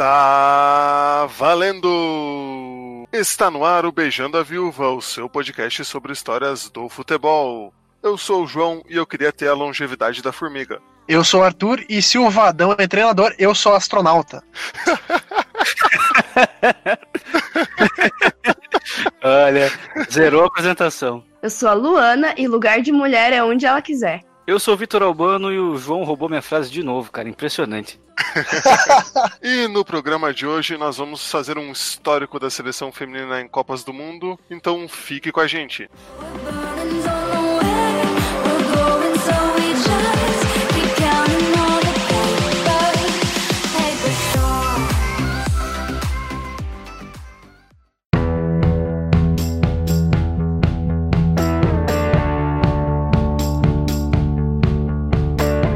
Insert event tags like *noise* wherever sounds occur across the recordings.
Está valendo! Está no ar o Beijando a Viúva, o seu podcast sobre histórias do futebol. Eu sou o João e eu queria ter a longevidade da formiga. Eu sou o Arthur e se o Vadão é treinador, eu sou astronauta. *laughs* Olha, zerou a apresentação. Eu sou a Luana e lugar de mulher é onde ela quiser. Eu sou o Vitor Albano e o João roubou minha frase de novo, cara. Impressionante. *laughs* e no programa de hoje nós vamos fazer um histórico da seleção feminina em Copas do Mundo, então fique com a gente.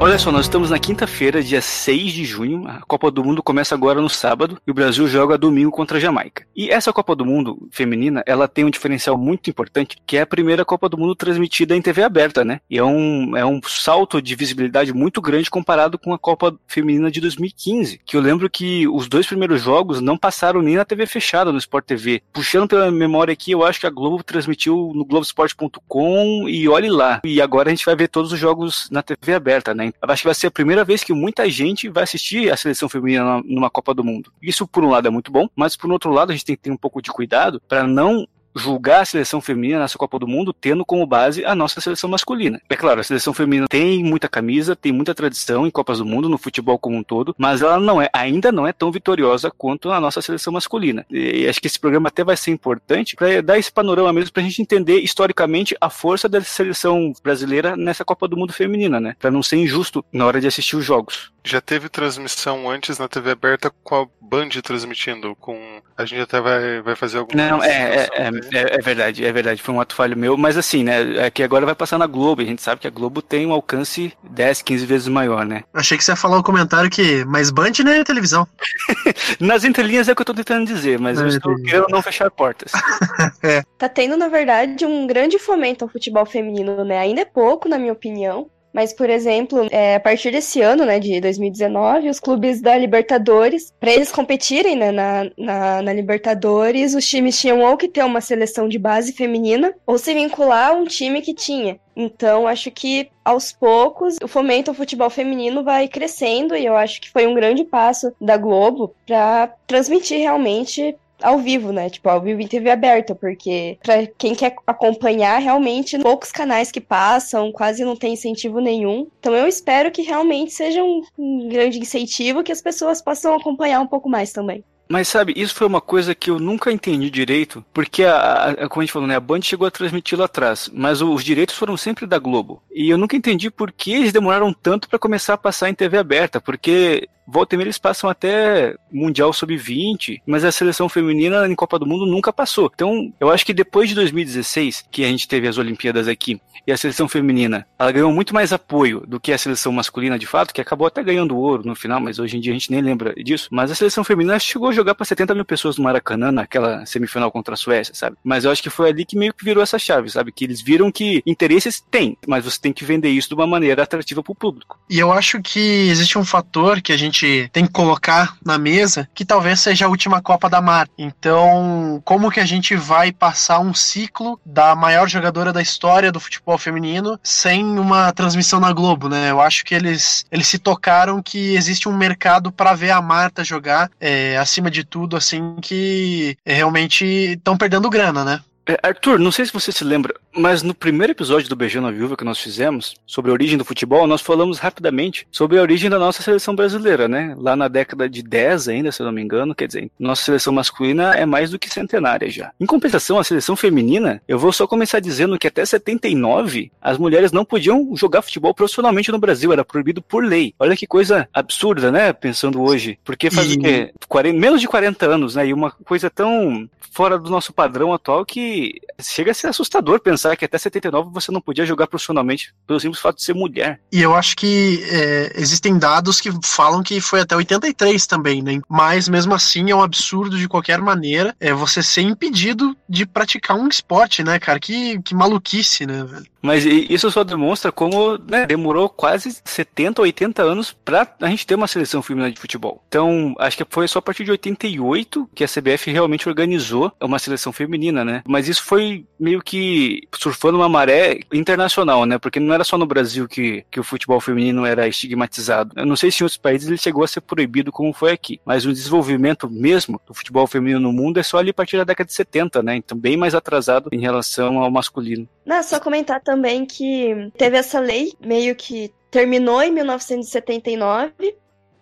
Olha só, nós estamos na quinta-feira, dia 6 de junho. A Copa do Mundo começa agora no sábado e o Brasil joga domingo contra a Jamaica. E essa Copa do Mundo feminina, ela tem um diferencial muito importante, que é a primeira Copa do Mundo transmitida em TV aberta, né? E é um, é um salto de visibilidade muito grande comparado com a Copa Feminina de 2015, que eu lembro que os dois primeiros jogos não passaram nem na TV fechada, no Sport TV. Puxando pela memória aqui, eu acho que a Globo transmitiu no Globoesporte.com e olhe lá. E agora a gente vai ver todos os jogos na TV aberta, né? Acho que vai ser a primeira vez que muita gente vai assistir a seleção feminina numa Copa do Mundo. Isso, por um lado, é muito bom, mas por outro lado, a gente tem que ter um pouco de cuidado para não julgar a seleção feminina nessa Copa do Mundo tendo como base a nossa seleção masculina. É claro, a seleção feminina tem muita camisa, tem muita tradição em Copas do Mundo, no futebol como um todo, mas ela não é, ainda não é tão vitoriosa quanto a nossa seleção masculina. E acho que esse programa até vai ser importante para dar esse panorama mesmo para a gente entender historicamente a força da seleção brasileira nessa Copa do Mundo feminina, né? Para não ser injusto na hora de assistir os jogos. Já teve transmissão antes na TV aberta com a Band transmitindo, com a gente até vai, vai fazer alguma Não, é, é, é, é, verdade, é verdade, foi um ato falho meu, mas assim, né, é que agora vai passar na Globo, a gente sabe que a Globo tem um alcance 10, 15 vezes maior, né? Achei que você ia falar o um comentário que, mas Band não é televisão. *laughs* Nas entrelinhas é o que eu tô tentando dizer, mas não eu estou querendo não fechar portas. *laughs* é. Tá tendo, na verdade, um grande fomento ao futebol feminino, né, ainda é pouco, na minha opinião, mas, por exemplo, é, a partir desse ano, né, de 2019, os clubes da Libertadores, para eles competirem né, na, na, na, Libertadores, os times tinham ou que ter uma seleção de base feminina ou se vincular a um time que tinha. Então, acho que aos poucos o fomento ao futebol feminino vai crescendo e eu acho que foi um grande passo da Globo para transmitir realmente ao vivo, né? Tipo, ao vivo em TV aberta, porque para quem quer acompanhar, realmente poucos canais que passam, quase não tem incentivo nenhum. Então eu espero que realmente seja um, grande incentivo que as pessoas possam acompanhar um pouco mais também. Mas sabe, isso foi uma coisa que eu nunca entendi direito, porque a, a como a gente falou, né, a Band chegou a transmiti-lo atrás, mas os direitos foram sempre da Globo. E eu nunca entendi por que eles demoraram tanto para começar a passar em TV aberta, porque volta e meia eles passam até Mundial Sub-20, mas a seleção feminina em Copa do Mundo nunca passou. Então, eu acho que depois de 2016, que a gente teve as Olimpíadas aqui, e a seleção feminina, ela ganhou muito mais apoio do que a seleção masculina de fato, que acabou até ganhando ouro no final, mas hoje em dia a gente nem lembra disso. Mas a seleção feminina chegou a jogar para 70 mil pessoas no Maracanã naquela semifinal contra a Suécia, sabe? Mas eu acho que foi ali que meio que virou essa chave, sabe? Que eles viram que interesses tem, mas você tem que vender isso de uma maneira atrativa para o público. E eu acho que existe um fator que a gente tem que colocar na mesa, que talvez seja a última Copa da Mar. Então, como que a gente vai passar um ciclo da maior jogadora da história do futebol feminino sem uma transmissão na Globo, né? Eu acho que eles, eles se tocaram que existe um mercado para ver a Marta jogar, é, acima de tudo, assim, que realmente estão perdendo grana, né? É, Arthur, não sei se você se lembra, mas no primeiro episódio do Beijando a Viúva que nós fizemos, sobre a origem do futebol, nós falamos rapidamente sobre a origem da nossa seleção brasileira, né? Lá na década de 10 ainda, se eu não me engano, quer dizer, nossa seleção masculina é mais do que centenária já. Em compensação, a seleção feminina, eu vou só começar dizendo que até 79, as mulheres não podiam jogar futebol profissionalmente no Brasil, era proibido por lei. Olha que coisa absurda, né? Pensando hoje. Porque faz e... o quê? 40, menos de 40 anos, né? E uma coisa tão fora do nosso padrão atual que chega a ser assustador pensar que até 79 você não podia jogar profissionalmente pelo simples fato de ser mulher. E eu acho que é, existem dados que falam que foi até 83 também, né? Mas mesmo assim é um absurdo de qualquer maneira é você ser impedido de praticar um esporte, né, cara? Que, que maluquice, né, velho? Mas isso só demonstra como né, demorou quase 70, 80 anos para a gente ter uma seleção feminina de futebol. Então, acho que foi só a partir de 88 que a CBF realmente organizou uma seleção feminina, né? Mas isso foi meio que surfando uma maré internacional, né? Porque não era só no Brasil que, que o futebol feminino era estigmatizado. Eu não sei se em outros países ele chegou a ser proibido como foi aqui, mas o desenvolvimento mesmo do futebol feminino no mundo é só ali a partir da década de 70, né? Então, bem mais atrasado em relação ao masculino. Não, só comentar também que teve essa lei, meio que terminou em 1979,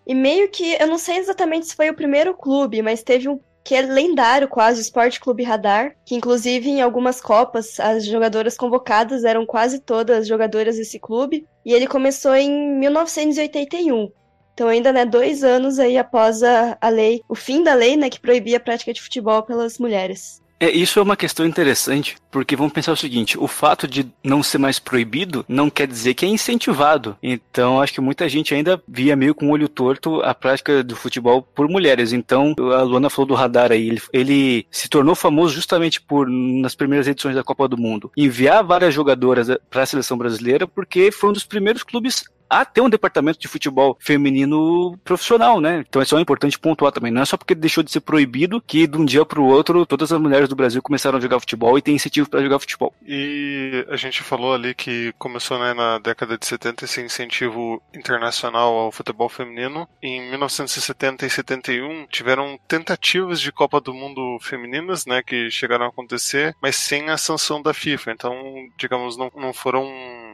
e meio que, eu não sei exatamente se foi o primeiro clube, mas teve um que é lendário quase, o Esporte Clube Radar, que inclusive em algumas copas as jogadoras convocadas eram quase todas jogadoras desse clube, e ele começou em 1981. Então ainda, né, dois anos aí após a, a lei, o fim da lei, né, que proibia a prática de futebol pelas mulheres. É, isso é uma questão interessante, porque vamos pensar o seguinte: o fato de não ser mais proibido não quer dizer que é incentivado. Então, acho que muita gente ainda via meio com o olho torto a prática do futebol por mulheres. Então, a Luana falou do radar aí, ele, ele se tornou famoso justamente por, nas primeiras edições da Copa do Mundo, enviar várias jogadoras para a seleção brasileira, porque foi um dos primeiros clubes a ter um departamento de futebol feminino profissional, né? Então é só importante pontuar também. Não é só porque deixou de ser proibido que de um dia para o outro todas as mulheres do Brasil começaram a jogar futebol e tem incentivo para jogar futebol. E a gente falou ali que começou né, na década de 70 esse incentivo internacional ao futebol feminino. Em 1970 e 71 tiveram tentativas de Copa do Mundo femininas, né, que chegaram a acontecer, mas sem a sanção da FIFA. Então, digamos, não, não foram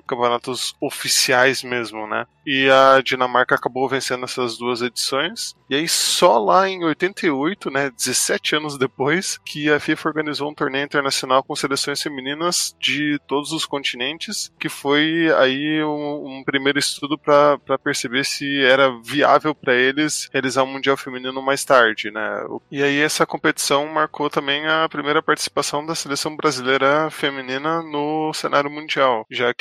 campeonatos oficiais mesmo, né? E a Dinamarca acabou vencendo essas duas edições. E aí só lá em 88, né, 17 anos depois, que a FIFA organizou um torneio internacional com seleções femininas de todos os continentes, que foi aí um, um primeiro estudo para perceber se era viável para eles realizar um mundial feminino mais tarde, né? E aí essa competição marcou também a primeira participação da seleção brasileira feminina no cenário mundial, já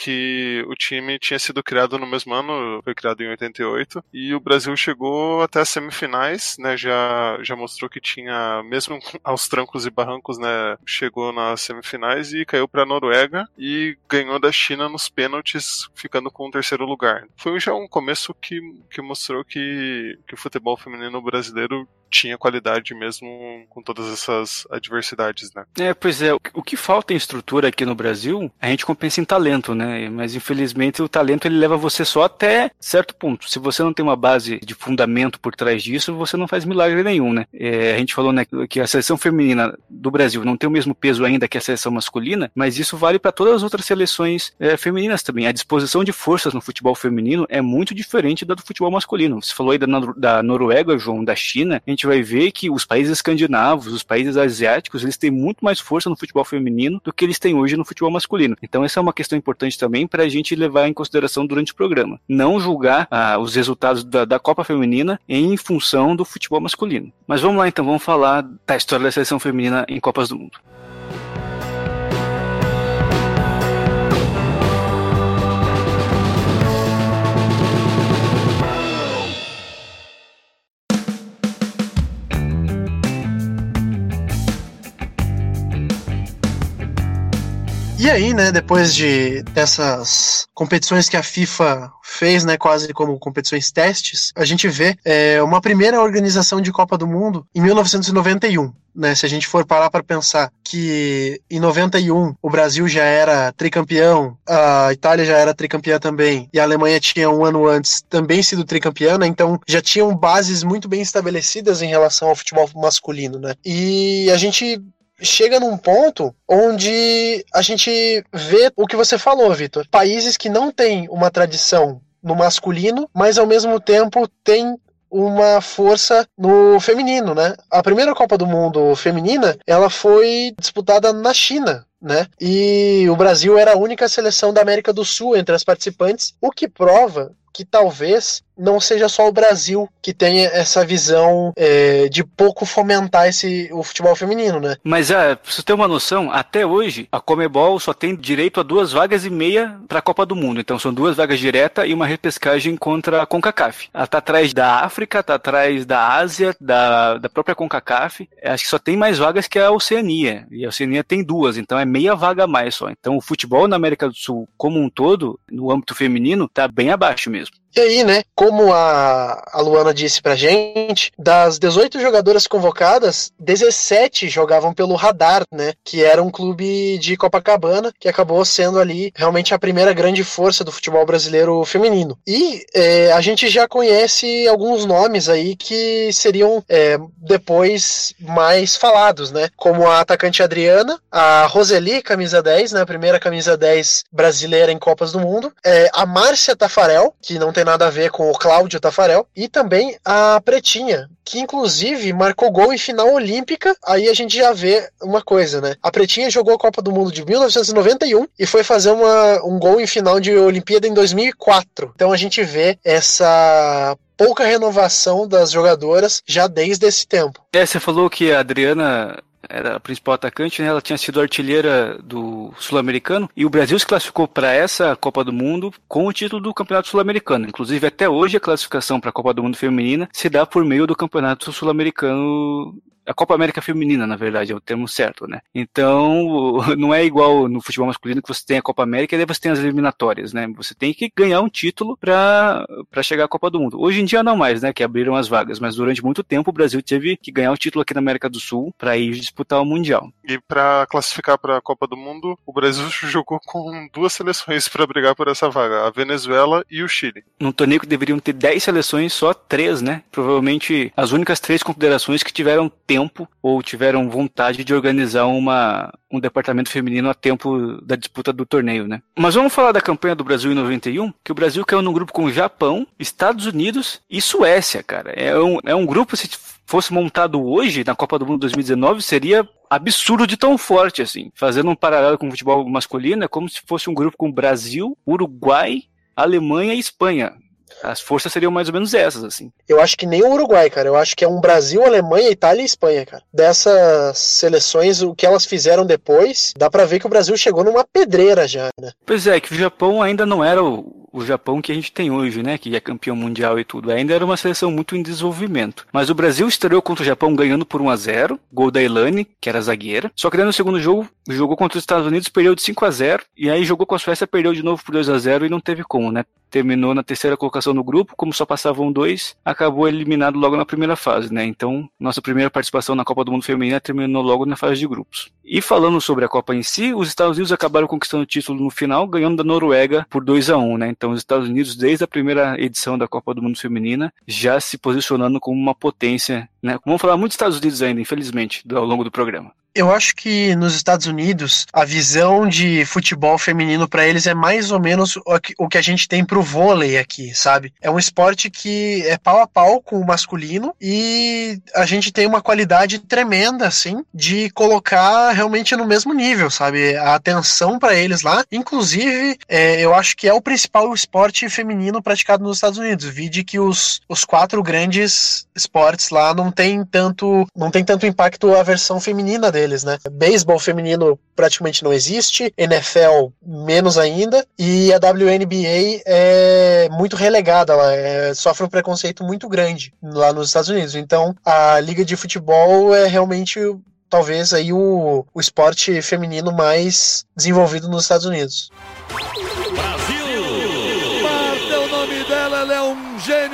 o time tinha sido criado no mesmo ano, foi criado em 88, e o Brasil chegou até as semifinais, né? Já, já mostrou que tinha, mesmo *laughs* aos trancos e barrancos, né? Chegou nas semifinais e caiu para a Noruega e ganhou da China nos pênaltis, ficando com o terceiro lugar. Foi já um começo que, que mostrou que, que o futebol feminino brasileiro tinha qualidade mesmo com todas essas adversidades, né? É, pois é. O que falta em estrutura aqui no Brasil, a gente compensa em talento, né? Mas infelizmente o talento ele leva você só até certo ponto. Se você não tem uma base de fundamento por trás disso, você não faz milagre nenhum, né? É, a gente falou né, que a seleção feminina do Brasil não tem o mesmo peso ainda que a seleção masculina, mas isso vale para todas as outras seleções é, femininas também. A disposição de forças no futebol feminino é muito diferente da do futebol masculino. Você falou aí da, da Noruega, João, da China. A gente vai ver que os países escandinavos, os países asiáticos, eles têm muito mais força no futebol feminino do que eles têm hoje no futebol masculino. Então essa é uma questão importante também para a gente levar em consideração durante o programa. Não julgar ah, os resultados da, da Copa Feminina em função do futebol masculino. Mas vamos lá então, vamos falar da história da seleção feminina em Copas do Mundo. E aí, né, depois de dessas competições que a FIFA fez, né, quase como competições testes, a gente vê é, uma primeira organização de Copa do Mundo em 1991. Né, se a gente for parar para pensar que em 91 o Brasil já era tricampeão, a Itália já era tricampeã também, e a Alemanha tinha um ano antes também sido tricampeã, né, então já tinham bases muito bem estabelecidas em relação ao futebol masculino. Né, e a gente chega num ponto onde a gente vê o que você falou, Vitor. Países que não têm uma tradição no masculino, mas ao mesmo tempo têm uma força no feminino, né? A primeira Copa do Mundo feminina, ela foi disputada na China, né? E o Brasil era a única seleção da América do Sul entre as participantes, o que prova que talvez não seja só o Brasil que tenha essa visão é, de pouco fomentar esse, o futebol feminino, né? Mas é, pra você ter uma noção, até hoje a Comebol só tem direito a duas vagas e meia para a Copa do Mundo. Então são duas vagas direta e uma repescagem contra a CONCACAF. Ela tá atrás da África, tá atrás da Ásia, da, da própria CONCACAF. Acho que só tem mais vagas que a Oceania. E a Oceania tem duas, então é meia vaga a mais só. Então o futebol na América do Sul como um todo, no âmbito feminino, tá bem abaixo mesmo. E aí, né, como a, a Luana disse pra gente, das 18 jogadoras convocadas, 17 jogavam pelo Radar, né, que era um clube de Copacabana, que acabou sendo ali realmente a primeira grande força do futebol brasileiro feminino. E é, a gente já conhece alguns nomes aí que seriam é, depois mais falados, né, como a atacante Adriana, a Roseli, camisa 10, né, a primeira camisa 10 brasileira em Copas do Mundo, é, a Márcia Tafarel, que não tem nada a ver com o Cláudio Tafarel, e também a Pretinha, que inclusive marcou gol em final olímpica. Aí a gente já vê uma coisa, né? A Pretinha jogou a Copa do Mundo de 1991 e foi fazer uma, um gol em final de Olimpíada em 2004. Então a gente vê essa pouca renovação das jogadoras já desde esse tempo. É, você falou que a Adriana era a principal atacante, né? Ela tinha sido artilheira do Sul-Americano e o Brasil se classificou para essa Copa do Mundo com o título do Campeonato Sul-Americano. Inclusive, até hoje a classificação para a Copa do Mundo feminina se dá por meio do Campeonato Sul-Americano a Copa América Feminina, na verdade, é o termo certo, né? Então, *laughs* não é igual no futebol masculino que você tem a Copa América e daí você tem as eliminatórias, né? Você tem que ganhar um título para chegar à Copa do Mundo. Hoje em dia não mais, né? Que abriram as vagas, mas durante muito tempo o Brasil teve que ganhar o título aqui na América do Sul para ir disputar o Mundial. E para classificar para a Copa do Mundo, o Brasil *laughs* jogou com duas seleções para brigar por essa vaga, a Venezuela e o Chile. Num torneio que deveriam ter 10 seleções, só três, né? Provavelmente as únicas três confederações que tiveram tempo tempo ou tiveram vontade de organizar uma, um departamento feminino a tempo da disputa do torneio, né? Mas vamos falar da campanha do Brasil em 91, que o Brasil caiu num grupo com Japão, Estados Unidos e Suécia, cara. É um, é um grupo, se fosse montado hoje, na Copa do Mundo 2019, seria absurdo de tão forte, assim. Fazendo um paralelo com o futebol masculino, é como se fosse um grupo com Brasil, Uruguai, Alemanha e Espanha. As forças seriam mais ou menos essas, assim. Eu acho que nem o Uruguai, cara. Eu acho que é um Brasil, Alemanha, Itália e Espanha, cara. Dessas seleções, o que elas fizeram depois, dá para ver que o Brasil chegou numa pedreira já, né? Pois é, que o Japão ainda não era o, o Japão que a gente tem hoje, né? Que é campeão mundial e tudo. Ainda era uma seleção muito em desenvolvimento. Mas o Brasil estreou contra o Japão ganhando por 1 a 0 gol da Elane, que era zagueira. Só que daí no segundo jogo, jogou contra os Estados Unidos, perdeu de 5 a 0 E aí jogou com a Suécia, perdeu de novo por 2 a 0 e não teve como, né? terminou na terceira colocação no grupo, como só passavam dois, acabou eliminado logo na primeira fase, né? Então, nossa primeira participação na Copa do Mundo Feminina terminou logo na fase de grupos. E falando sobre a Copa em si, os Estados Unidos acabaram conquistando o título no final, ganhando da Noruega por 2 a 1 né? Então, os Estados Unidos, desde a primeira edição da Copa do Mundo Feminina, já se posicionando como uma potência, né? Vamos falar muito dos Estados Unidos ainda, infelizmente, ao longo do programa. Eu acho que nos Estados Unidos a visão de futebol feminino para eles é mais ou menos o que a gente tem pro vôlei aqui, sabe? É um esporte que é pau a pau com o masculino e a gente tem uma qualidade tremenda assim de colocar realmente no mesmo nível, sabe? A atenção para eles lá, inclusive, é, eu acho que é o principal esporte feminino praticado nos Estados Unidos. Vide que os, os quatro grandes esportes lá não tem tanto não tem tanto impacto a versão feminina deles deles, né? Beisebol feminino praticamente não existe, NFL menos ainda, e a WNBA é muito relegada, ela é, sofre um preconceito muito grande lá nos Estados Unidos. Então, a liga de futebol é realmente talvez aí o, o esporte feminino mais desenvolvido nos Estados Unidos.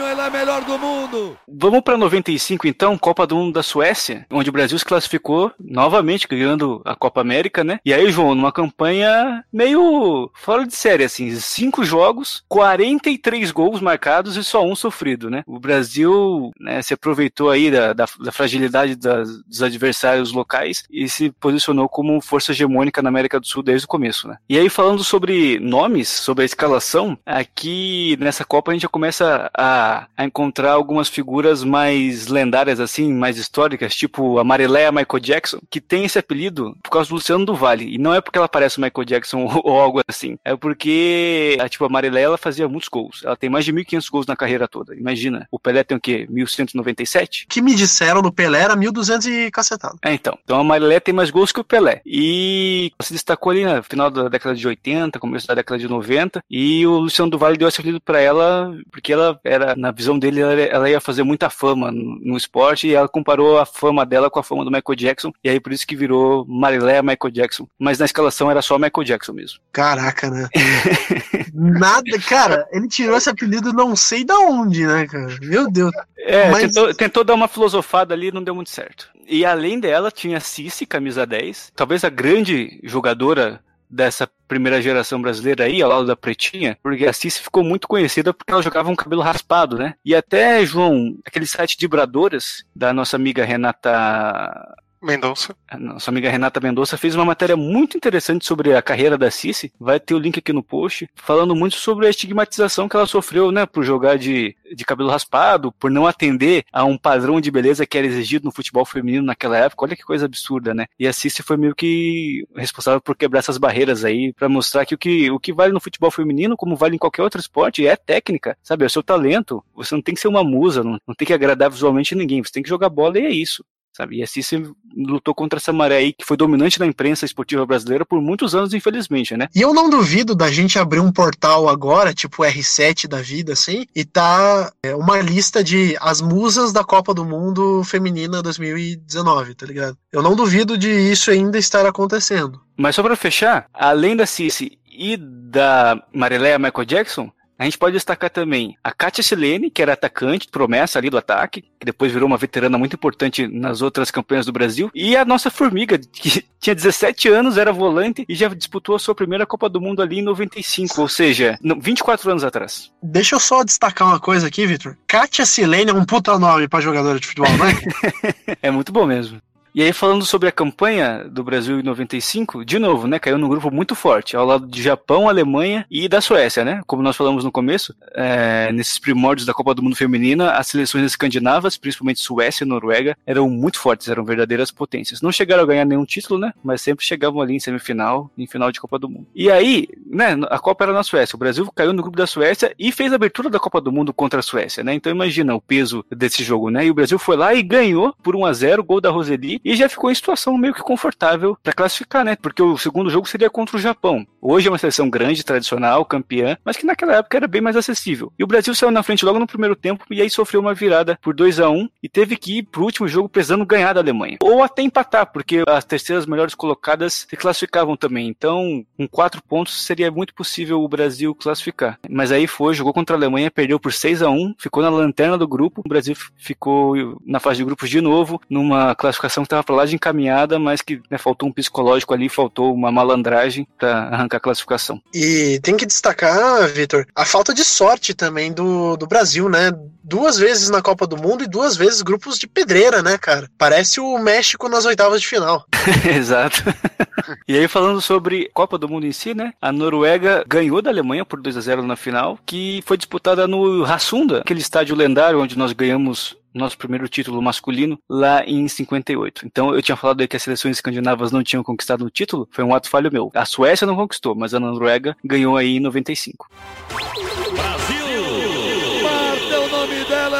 Gênio, ela é melhor do mundo. Vamos para 95 então, Copa do Mundo da Suécia, onde o Brasil se classificou novamente, ganhando a Copa América, né? E aí, João, numa campanha meio fora de série, assim, cinco jogos, 43 gols marcados e só um sofrido, né? O Brasil né, se aproveitou aí da, da, da fragilidade das, dos adversários locais e se posicionou como força hegemônica na América do Sul desde o começo, né? E aí, falando sobre nomes, sobre a escalação, aqui nessa Copa a gente já começa a a, a encontrar algumas figuras mais lendárias, assim, mais históricas, tipo a Marileia Michael Jackson, que tem esse apelido por causa do Luciano do Vale. E não é porque ela parece o Michael Jackson ou, *laughs* ou algo assim. É porque, a, tipo, a Marileia, ela fazia muitos gols. Ela tem mais de 1.500 gols na carreira toda. Imagina. O Pelé tem o quê? 1.197? que me disseram no Pelé era 1.200 e cacetado. É, então. Então a Marilé tem mais gols que o Pelé. E se destacou ali no final da década de 80, começo da década de 90. E o Luciano do Vale deu esse apelido pra ela, porque ela era, na visão dele, ela, ela ia fazer muita fama no, esporte. E ela comparou a fama dela com a fama do Michael Jackson. E aí por isso que virou Marilé Michael Jackson. Mas na escalação era só Michael Jackson mesmo. Caraca, né? *laughs* Nada, cara, ele tirou esse apelido não sei da onde, né, cara? Meu Deus. É, Mas... tentou, tentou dar uma filosofada ali e não deu muito certo. E além dela, tinha Cici, camisa 10, talvez a grande jogadora dessa primeira geração brasileira aí, ao lado da Pretinha, porque a Cici ficou muito conhecida porque ela jogava um cabelo raspado, né? E até, João, aquele site de Bradoras, da nossa amiga Renata Mendonça. Nossa amiga Renata Mendonça fez uma matéria muito interessante sobre a carreira da Cici. Vai ter o link aqui no post, falando muito sobre a estigmatização que ela sofreu, né, por jogar de, de cabelo raspado, por não atender a um padrão de beleza que era exigido no futebol feminino naquela época. Olha que coisa absurda, né? E a Cici foi meio que responsável por quebrar essas barreiras aí, para mostrar que o, que o que vale no futebol feminino, como vale em qualquer outro esporte, é técnica, sabe? É o seu talento. Você não tem que ser uma musa, não, não tem que agradar visualmente ninguém, você tem que jogar bola e é isso sabe? E assim você lutou contra essa maré aí que foi dominante na imprensa esportiva brasileira por muitos anos, infelizmente, né? E eu não duvido da gente abrir um portal agora, tipo R7 da vida, assim, e tá é, uma lista de as musas da Copa do Mundo Feminina 2019, tá ligado? Eu não duvido de isso ainda estar acontecendo. Mas só pra fechar, além da Cici e da Marileia Michael Jackson, a gente pode destacar também a Katia Silene, que era atacante, promessa ali do ataque, que depois virou uma veterana muito importante nas outras campanhas do Brasil, e a nossa Formiga, que *laughs* tinha 17 anos, era volante e já disputou a sua primeira Copa do Mundo ali em 95, ou seja, 24 anos atrás. Deixa eu só destacar uma coisa aqui, Vitor. Katia Silene é um puta nome para jogadora de futebol, não é? *laughs* é muito bom mesmo. E aí, falando sobre a campanha do Brasil em 95, de novo, né? Caiu num grupo muito forte, ao lado de Japão, Alemanha e da Suécia, né? Como nós falamos no começo, é, nesses primórdios da Copa do Mundo Feminina, as seleções escandinavas, principalmente Suécia e Noruega, eram muito fortes, eram verdadeiras potências. Não chegaram a ganhar nenhum título, né? Mas sempre chegavam ali em semifinal, em final de Copa do Mundo. E aí, né? A Copa era na Suécia. O Brasil caiu no grupo da Suécia e fez a abertura da Copa do Mundo contra a Suécia, né? Então imagina o peso desse jogo, né? E o Brasil foi lá e ganhou por 1 a 0 gol da Roseli e já ficou em situação meio que confortável para classificar, né? Porque o segundo jogo seria contra o Japão. Hoje é uma seleção grande, tradicional, campeã, mas que naquela época era bem mais acessível. E o Brasil saiu na frente logo no primeiro tempo e aí sofreu uma virada por 2 a 1 e teve que ir pro último jogo precisando ganhar da Alemanha. Ou até empatar, porque as terceiras melhores colocadas se classificavam também. Então, com quatro pontos seria muito possível o Brasil classificar. Mas aí foi, jogou contra a Alemanha, perdeu por 6 a 1 ficou na lanterna do grupo. O Brasil ficou na fase de grupos de novo, numa classificação que estava para lá de encaminhada, mas que né, faltou um psicológico ali, faltou uma malandragem para arrancar a classificação. E tem que destacar, Vitor, a falta de sorte também do, do Brasil, né? Duas vezes na Copa do Mundo e duas vezes grupos de pedreira, né, cara? Parece o México nas oitavas de final. *laughs* Exato. *laughs* e aí, falando sobre Copa do Mundo em si, né? A Noruega ganhou da Alemanha por 2 a 0 na final, que foi disputada no Hassunda, aquele estádio lendário onde nós ganhamos nosso primeiro título masculino lá em 58. Então eu tinha falado aí que as seleções escandinavas não tinham conquistado o título, foi um ato falho meu. A Suécia não conquistou, mas a Noruega ganhou aí em 95.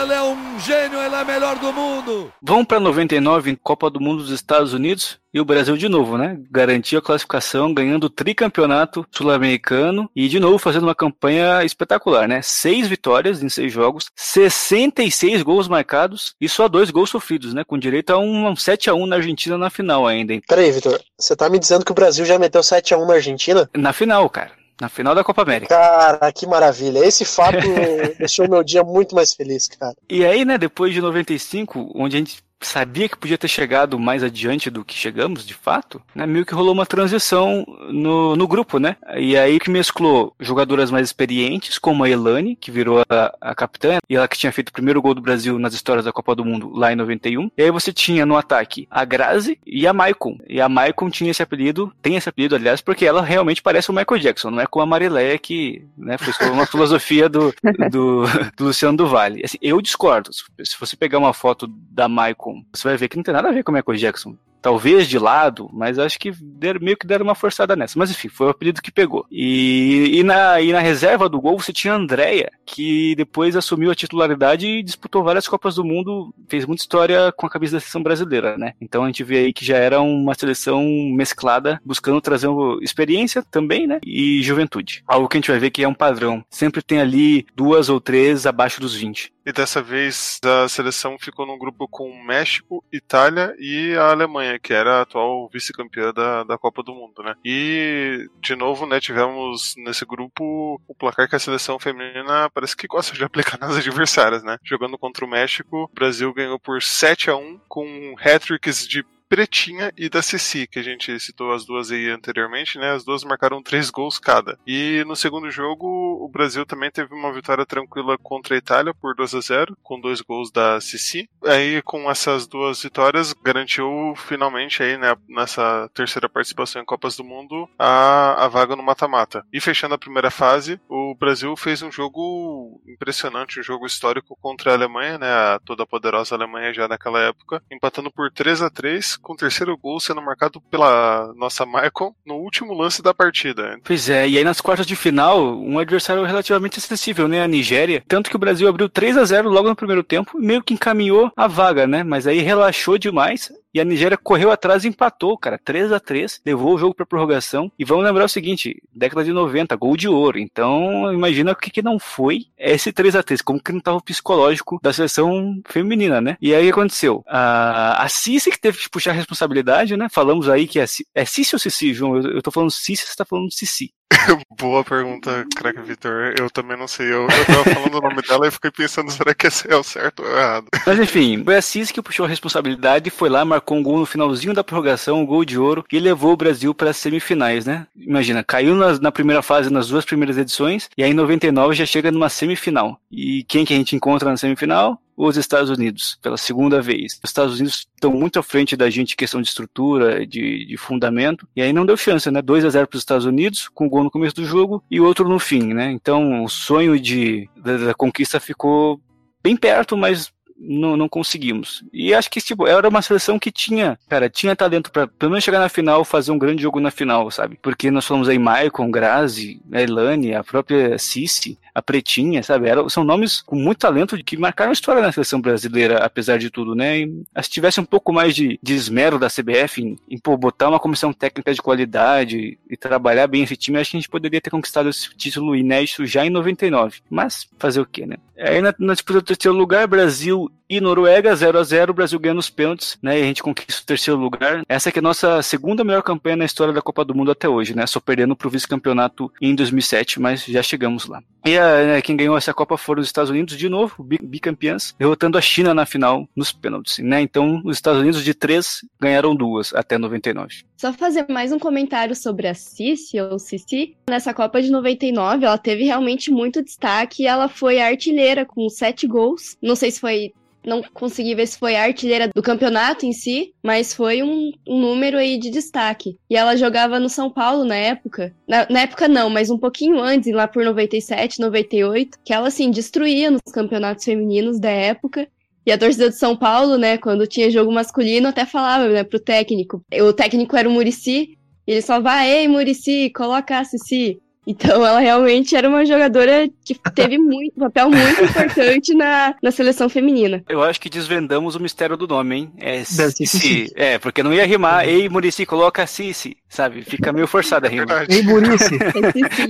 Ela é um gênio, ela é a melhor do mundo. Vamos para 99 Copa do Mundo dos Estados Unidos e o Brasil de novo, né? Garantiu a classificação, ganhando o tricampeonato sul-americano e de novo fazendo uma campanha espetacular, né? Seis vitórias em seis jogos, 66 gols marcados e só dois gols sofridos, né? Com direito a um 7 a 1 na Argentina na final ainda. Hein? Peraí, Vitor, você tá me dizendo que o Brasil já meteu 7 a 1 na Argentina? Na final, cara. Na final da Copa América. Cara, que maravilha. Esse fato *laughs* deixou meu dia muito mais feliz, cara. E aí, né, depois de 95, onde a gente sabia que podia ter chegado mais adiante do que chegamos, de fato, né? Meio que rolou uma transição no, no grupo, né? E aí que mesclou jogadoras mais experientes, como a Elane, que virou a, a capitã, e ela que tinha feito o primeiro gol do Brasil nas histórias da Copa do Mundo lá em 91. E aí você tinha no ataque a Grazi e a Maicon. E a Maicon tinha esse apelido, tem esse apelido, aliás, porque ela realmente parece o Michael Jackson, não é com a Marileia que, né, foi uma *laughs* filosofia do, do, do Luciano do Vale. Assim, eu discordo. Se você pegar uma foto da Maicon, você vai ver que não tem nada a ver com o Michael Jackson talvez de lado, mas acho que meio que deram uma forçada nessa. Mas enfim, foi o apelido que pegou. E, e, na, e na reserva do gol você tinha a Andrea, que depois assumiu a titularidade e disputou várias Copas do Mundo, fez muita história com a camisa da seleção brasileira, né? Então a gente vê aí que já era uma seleção mesclada, buscando trazer experiência também, né? E juventude. Algo que a gente vai ver que é um padrão. Sempre tem ali duas ou três abaixo dos 20. E dessa vez a seleção ficou num grupo com México, Itália e a Alemanha, que era a atual vice-campeã da, da Copa do Mundo, né? E, de novo, né, tivemos nesse grupo o placar que a seleção feminina parece que gosta de *laughs* aplicar nas adversárias, né? Jogando contra o México, o Brasil ganhou por 7 a 1 com hat-tricks de Pretinha e da Ceci, que a gente citou as duas aí anteriormente, né? As duas marcaram três gols cada. E no segundo jogo, o Brasil também teve uma vitória tranquila contra a Itália por 2 a 0 com dois gols da Ceci. Aí, com essas duas vitórias, garantiu finalmente aí, né, nessa terceira participação em Copas do Mundo, a, a vaga no mata-mata. E fechando a primeira fase, o Brasil fez um jogo impressionante, um jogo histórico contra a Alemanha, né? A toda poderosa Alemanha já naquela época, empatando por 3 a 3 com o terceiro gol sendo marcado pela nossa Michael no último lance da partida. Pois é, e aí nas quartas de final, um adversário relativamente acessível, né? A Nigéria. Tanto que o Brasil abriu 3 a 0 logo no primeiro tempo, meio que encaminhou a vaga, né? Mas aí relaxou demais e a Nigéria correu atrás e empatou, cara. 3 a 3 levou o jogo para prorrogação. E vamos lembrar o seguinte: década de 90, gol de ouro. Então, imagina o que, que não foi esse 3 a 3 como que não tava o psicológico da seleção feminina, né? E aí o que aconteceu? A, a que teve que puxar a responsabilidade, né? Falamos aí que é, é ou Cici, João? Eu, eu tô falando Cici, você tá falando Cici. *laughs* Boa pergunta, craque Vitor. Eu também não sei. Eu, eu tava falando o nome dela e fiquei pensando, será que é o certo ou errado? Mas enfim, foi a Cis que puxou a responsabilidade, foi lá, marcou um gol no finalzinho da prorrogação, um gol de ouro, e levou o Brasil para as semifinais, né? Imagina, caiu na, na, primeira fase nas duas primeiras edições, e aí em 99 já chega numa semifinal. E quem que a gente encontra na semifinal? Os Estados Unidos pela segunda vez. Os Estados Unidos estão muito à frente da gente em questão de estrutura, de, de fundamento, e aí não deu chance, né? 2 a 0 para os Estados Unidos, com um gol no começo do jogo e outro no fim, né? Então o sonho de, da, da conquista ficou bem perto, mas não, não conseguimos. E acho que tipo, era uma seleção que tinha, cara, tinha talento para pelo menos chegar na final, fazer um grande jogo na final, sabe? Porque nós falamos aí Maicon, Grazi, Elane, a própria Cici, a Pretinha, sabe? Era, são nomes com muito talento que marcaram a história na seleção brasileira, apesar de tudo, né? E, se tivesse um pouco mais de, de esmero da CBF em, em pô, botar uma comissão técnica de qualidade e trabalhar bem esse time, acho que a gente poderia ter conquistado esse título inédito já em 99. Mas fazer o quê, né? Aí na, na disputa do terceiro lugar, Brasil e Noruega, 0 a 0 o Brasil ganha nos pênaltis, né? E a gente conquista o terceiro lugar. Essa aqui é a nossa segunda melhor campanha na história da Copa do Mundo até hoje, né? Só perdendo pro vice-campeonato em 2007, mas já chegamos lá. E a, né, quem ganhou essa Copa foram os Estados Unidos, de novo, bicampeãs, derrotando a China na final nos pênaltis, né? Então, os Estados Unidos de três ganharam duas até 99. Só fazer mais um comentário sobre a Cici, ou Cici. Nessa Copa de 99, ela teve realmente muito destaque e ela foi artilheira com sete gols. Não sei se foi não consegui ver se foi a artilheira do campeonato em si, mas foi um, um, número aí de destaque. E ela jogava no São Paulo na época. Na, na, época não, mas um pouquinho antes, lá por 97, 98, que ela assim destruía nos campeonatos femininos da época. E a torcida de São Paulo, né, quando tinha jogo masculino, até falava, né, pro técnico. O técnico era o Murici, ele só vai, ei, Murici, coloca a Cici. Então ela realmente era uma jogadora que teve muito, um papel muito *laughs* importante na, na seleção feminina. Eu acho que desvendamos o mistério do nome, hein? É Cici. É, porque não ia rimar, ei Murici, coloca Cici, sabe? Fica meio forçada a rima. Murici.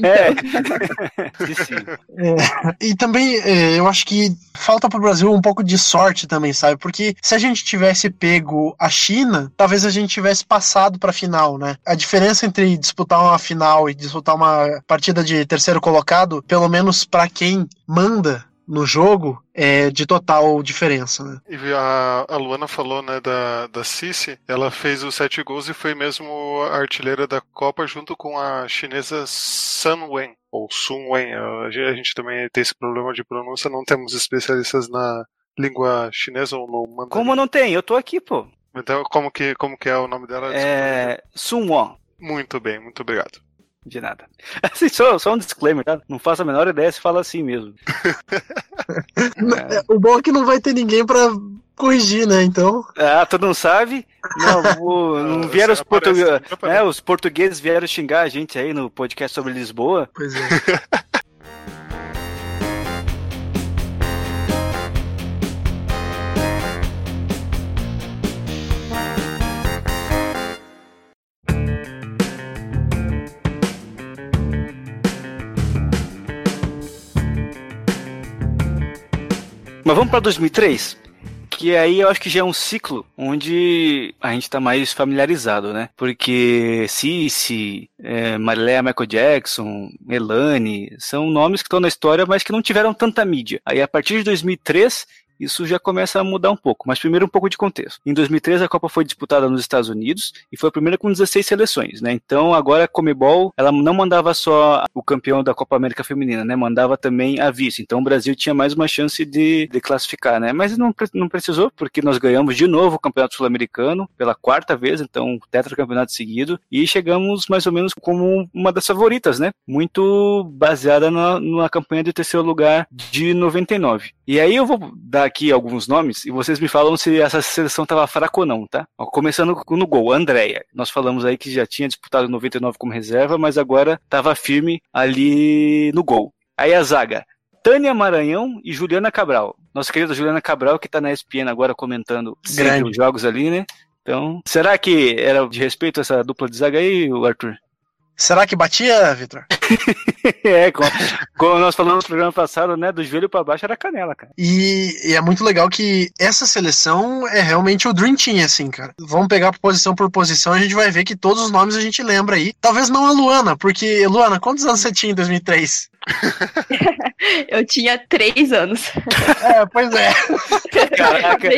É Cici, então. é. *laughs* é. E também é, eu acho que falta pro Brasil um pouco de sorte também, sabe? Porque se a gente tivesse pego a China, talvez a gente tivesse passado pra final, né? A diferença entre disputar uma final e disputar uma partida de terceiro colocado, pelo menos para quem manda no jogo é de total diferença, né? E a, a Luana falou, né, da, da Cici, ela fez os sete gols e foi mesmo a artilheira da Copa junto com a chinesa Sun Wen, ou Sun Wen. A, a gente também tem esse problema de pronúncia, não temos especialistas na língua chinesa ou no mandarim. Como não tem? Eu tô aqui, pô. Então, como que, como que é o nome dela? É. Sun Won. Muito bem, muito obrigado. De nada. *laughs* Assim, só, só um disclaimer, tá? Não faço a menor ideia se fala assim mesmo. *laughs* É. O bom é que não vai ter ninguém pra corrigir, né? Então. Ah, tu não sabe? Não, vou, *laughs* não vieram os portugueses. É, os portugueses vieram xingar a gente aí no podcast sobre Lisboa. Pois é. Mas vamos para 2003? Que aí eu acho que já é um ciclo onde a gente tá mais familiarizado, né? Porque Cici, é, Marilé Michael Jackson, Elane, são nomes que estão na história, mas que não tiveram tanta mídia. Aí a partir de 2003 isso já começa a mudar um pouco. Mas primeiro um pouco de contexto. Em 2013 a Copa foi disputada nos Estados Unidos e foi a primeira com 16 seleções, né? Então agora a Comebol, ela não mandava só o campeão da Copa América Feminina, né? Mandava também a vice. Então o Brasil tinha mais uma chance de, de classificar, né? Mas não, não precisou, porque nós ganhamos de novo o Campeonato Sul-Americano pela quarta vez, então tetracampeonato seguido, e chegamos mais ou menos como uma das favoritas, né? Muito baseada na, na campanha de terceiro lugar de 99. E aí eu vou dar aqui alguns nomes e vocês me falam se essa seleção estava fraca ou não, tá? Ó, começando no gol, Andréia. Nós falamos aí que já tinha disputado 99 como reserva, mas agora estava firme ali no gol. Aí a zaga, Tânia Maranhão e Juliana Cabral. Nossa querida Juliana Cabral, que está na ESPN agora comentando os jogos ali, né? Então, será que era de respeito essa dupla de zaga aí, Arthur? Será que batia, Vitor? *laughs* é, como, como, nós falamos no programa passado, né? Do joelho para baixo era canela, cara. E, e, é muito legal que essa seleção é realmente o Dream Team, assim, cara. Vamos pegar posição por posição, a gente vai ver que todos os nomes a gente lembra aí. Talvez não a Luana, porque, Luana, quantos anos você tinha em 2003? Eu tinha três anos. É, pois é. Caraca,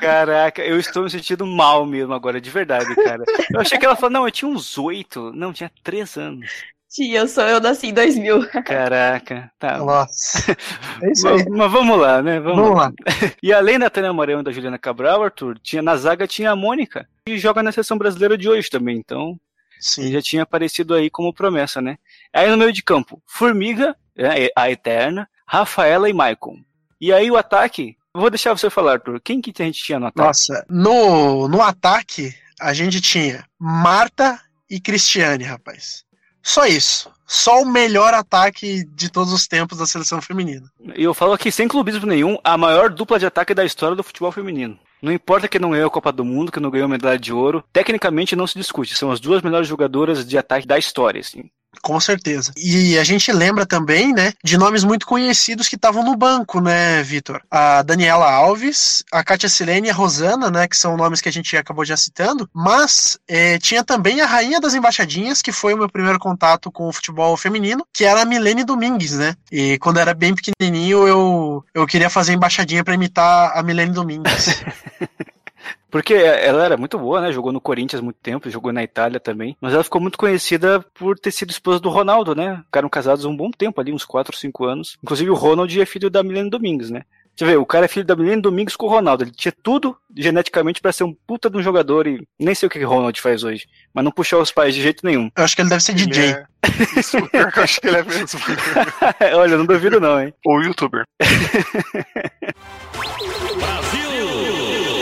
caraca, eu estou me sentindo mal mesmo agora, de verdade, cara. Eu achei que ela falou, não, eu tinha uns oito. Não, tinha três anos. Tia, eu sou eu nasci em 2000. Caraca, tá. Nossa. É isso aí. Mas vamos lá, né? Vamos, vamos lá. *laughs* E além da Tânia Morel e da Juliana Cabral, Arthur, tinha na zaga tinha a Mônica, que joga na seleção brasileira de hoje também, então Sim. já tinha aparecido aí como promessa, né? Aí no meio de campo, Formiga, é, a Eterna, Rafaela e Maicon. E aí o ataque, vou deixar você falar, Arthur. Quem que a gente tinha no ataque? Nossa, no, no ataque a gente tinha Marta e Cristiane, rapaz. Só isso. Só o melhor ataque de todos os tempos da seleção feminina. E eu falo aqui sem clubismo nenhum, a maior dupla de ataque da história do futebol feminino. Não importa que não ganhou a Copa do Mundo, que não ganhou a medalha de ouro, tecnicamente não se discute. São as duas melhores jogadoras de ataque da história, assim. Com certeza. E a gente lembra também, né, de nomes muito conhecidos que estavam no banco, né, Vitor? A Daniela Alves, a Kátia Silene e a Rosana, né, que são nomes que a gente acabou já citando, mas é, tinha também a Rainha das Embaixadinhas, que foi o meu primeiro contato com o futebol feminino, que era a Milene Domingues, né? E quando era bem pequenininho, eu, eu queria fazer embaixadinha para imitar a Milene Domingues. *laughs* Porque ela era muito boa, né? Jogou no Corinthians muito tempo, jogou na Itália também. Mas ela ficou muito conhecida por ter sido esposa do Ronaldo, né? Ficaram casados um bom tempo ali, uns 4, 5 anos. Inclusive o Ronald é filho da Milene Domingues, né? Deixa eu ver, o cara é filho da Milene Domingues com o Ronaldo. Ele tinha tudo geneticamente para ser um puta de um jogador e nem sei o que o Ronald faz hoje. Mas não puxou os pais de jeito nenhum. Eu acho que ele deve ser DJ. É... Isso, eu acho que ele é mesmo. *laughs* Olha, não duvido não, hein? Ou youtuber. *laughs*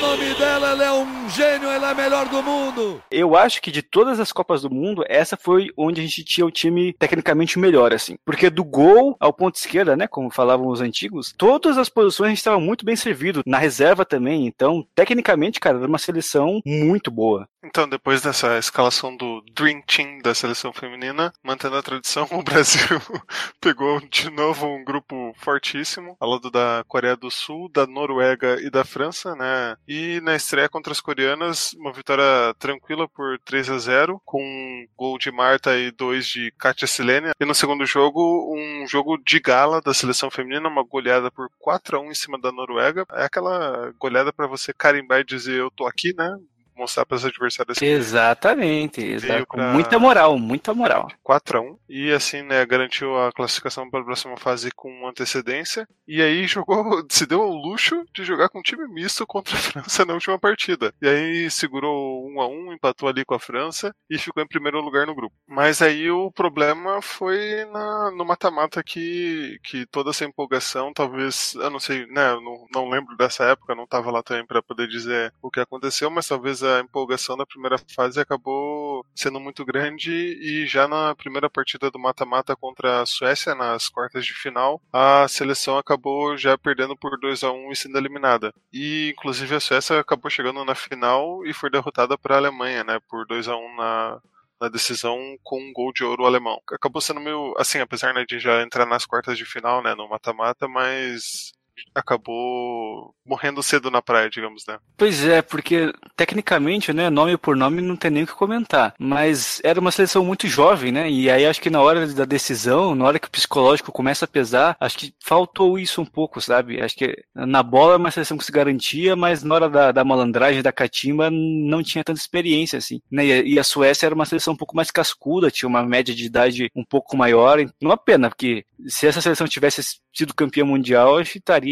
dela, ela é um gênio, ela é a melhor do mundo. Eu acho que de todas as Copas do Mundo, essa foi onde a gente tinha o time tecnicamente melhor, assim. Porque do gol ao ponto esquerda, né, como falavam os antigos, todas as posições a gente estava muito bem servido. Na reserva também, então, tecnicamente, cara, era uma seleção muito boa. Então, depois dessa escalação do Dream Team da seleção feminina, mantendo a tradição, *laughs* o Brasil *laughs* pegou de novo um grupo fortíssimo, ao lado da Coreia do Sul, da Noruega e da França, né? E na estreia contra as coreanas, uma vitória tranquila por 3 a 0 com um gol de Marta e dois de Katia Silene. E no segundo jogo, um jogo de gala da seleção feminina, uma goleada por 4 a 1 em cima da Noruega. É aquela goleada para você carimbar e dizer eu tô aqui, né? Mostrar para os adversários. Exatamente, exato. Com muita moral, muita moral. 4 a 1 e assim, né, garantiu a classificação para a próxima fase com antecedência. E aí *laughs* jogou, se deu o luxo de jogar com um time misto contra a *laughs* França na última partida. E aí segurou 1 a 1 empatou ali com a França e ficou em primeiro lugar no grupo. Mas aí o problema foi na, no mata-mata que, que toda essa empolgação, talvez, eu não sei, né, não, não lembro dessa época, não estava lá também para poder dizer o que aconteceu, mas talvez a a empolgação da primeira fase acabou sendo muito grande e já na primeira partida do mata-mata contra a Suécia, nas quartas de final, a seleção acabou já perdendo por 2 a 1 e sendo eliminada. E inclusive a Suécia acabou chegando na final e foi derrotada para a Alemanha, né, por 2 a 1 na na decisão com um gol de ouro alemão. Acabou sendo meio assim, apesar né, de já entrar nas quartas de final, né, no mata-mata, mas acabou morrendo cedo na praia, digamos, né? Pois é, porque tecnicamente, né, nome por nome não tem nem o que comentar. Mas era uma seleção muito jovem, né? E aí acho que na hora da decisão, na hora que o psicológico começa a pesar, acho que faltou isso um pouco, sabe? Acho que na bola é uma seleção que se garantia, mas na hora da, da malandragem, da catimba, não tinha tanta experiência, assim. Né? E, a Suécia era uma seleção um pouco mais cascuda, tinha uma média de idade um pouco maior. Não é pena, porque se essa seleção tivesse sido campeã mundial, acho que estaria,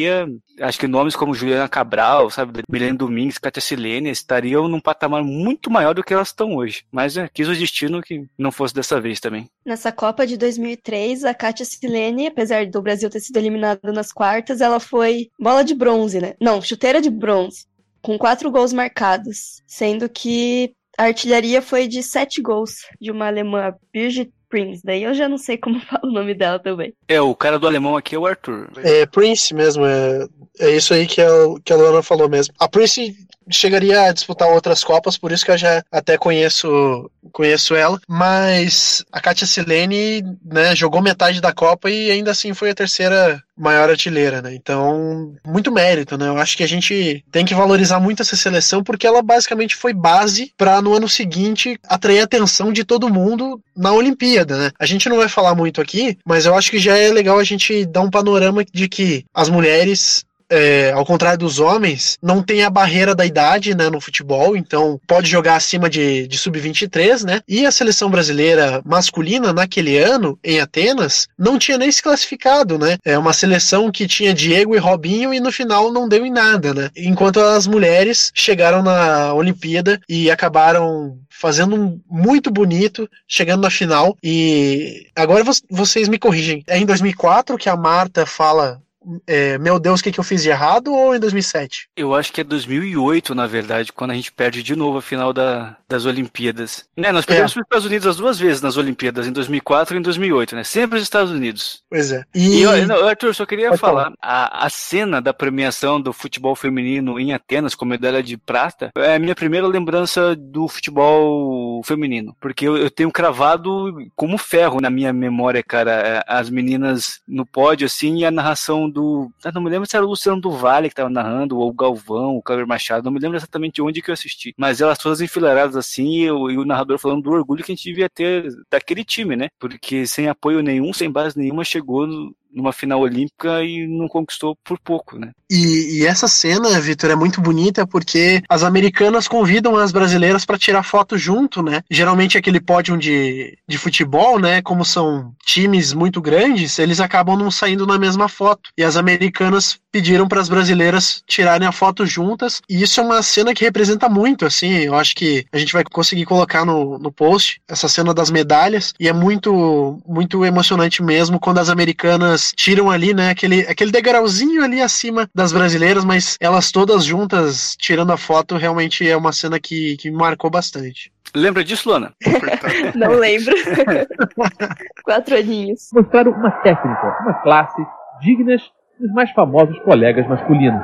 acho que nomes como Juliana Cabral, sabe, Milene Domingues, Katia Silene, estariam num patamar muito maior do que elas estão hoje. Mas é, quis o destino que não fosse dessa vez também. Nessa Copa de 2003, a Katia Silene, apesar do Brasil ter sido eliminado nas quartas, ela foi bola de bronze, né? Não, chuteira de bronze, com quatro gols marcados, sendo que a artilharia foi de sete gols de uma alemã, Birgit Prince. Daí eu já não sei como *laughs* fala o nome dela também. É, o cara do alemão aqui é o Arthur. É Prince mesmo, é, é isso aí que a, que a Luana falou mesmo. A Prince chegaria a disputar outras Copas, por isso que eu já até conheço conheço ela, mas a Katia Silene, né, jogou metade da Copa e ainda assim foi a terceira maior artilheira, né? Então, muito mérito, né? Eu acho que a gente tem que valorizar muito essa seleção porque ela basicamente foi base para no ano seguinte atrair a atenção de todo mundo na Olimpíada, né? A gente não vai falar muito aqui, mas eu acho que já é legal a gente dar um panorama de que as mulheres é, ao contrário dos homens, não tem a barreira da idade né, no futebol, então pode jogar acima de, de sub-23, né? E a seleção brasileira masculina, naquele ano, em Atenas, não tinha nem se classificado, né? É uma seleção que tinha Diego e Robinho e no final não deu em nada, né? Enquanto as mulheres chegaram na Olimpíada e acabaram fazendo um muito bonito, chegando na final. E agora vocês me corrigem. É em 2004 que a Marta fala é, Meu Deus, o que, que eu fiz de errado ou em 2007? Eu acho que é 2008, na verdade, quando a gente perde de novo a final da, das Olimpíadas. Né, nós perdemos é. os Estados Unidos as duas vezes nas Olimpíadas, em 2004 e em 2008, né? Sempre os Estados Unidos. Pois é. E, e não, Arthur, só queria Pode falar, a, a cena da premiação do futebol feminino em Atenas com medalha de prata é a minha primeira lembrança do futebol feminino, porque eu, eu tenho cravado como ferro na minha memória, cara, é, as meninas no pódio, assim, e a narração do. Não me lembro se era o Luciano do Vale que estava narrando, ou o Galvão, o Cleber Machado, não me lembro exatamente onde que eu assisti. Mas elas todas enfileiradas assim, e o, e o narrador falando do orgulho que a gente devia ter daquele time, né? Porque sem apoio nenhum, sem base nenhuma, chegou no, numa final olímpica e não conquistou por pouco, né? E, e essa cena, Vitor, é muito bonita porque as americanas convidam as brasileiras para tirar foto junto, né? Geralmente aquele pódio de, de futebol, né? Como são times muito grandes, eles acabam não saindo na mesma foto. E as americanas pediram para as brasileiras tirarem a foto juntas. E isso é uma cena que representa muito, assim. Eu acho que a gente vai conseguir colocar no, no post essa cena das medalhas. E é muito, muito emocionante mesmo quando as americanas tiram ali, né, aquele, aquele degrauzinho ali acima das brasileiras, mas elas todas juntas tirando a foto realmente é uma cena que, que me marcou bastante. Lembra disso, Luana? *laughs* Não lembro. *laughs* Quatro aninhos. Mostraram uma técnica, uma classe dignas dos mais famosos colegas masculinos.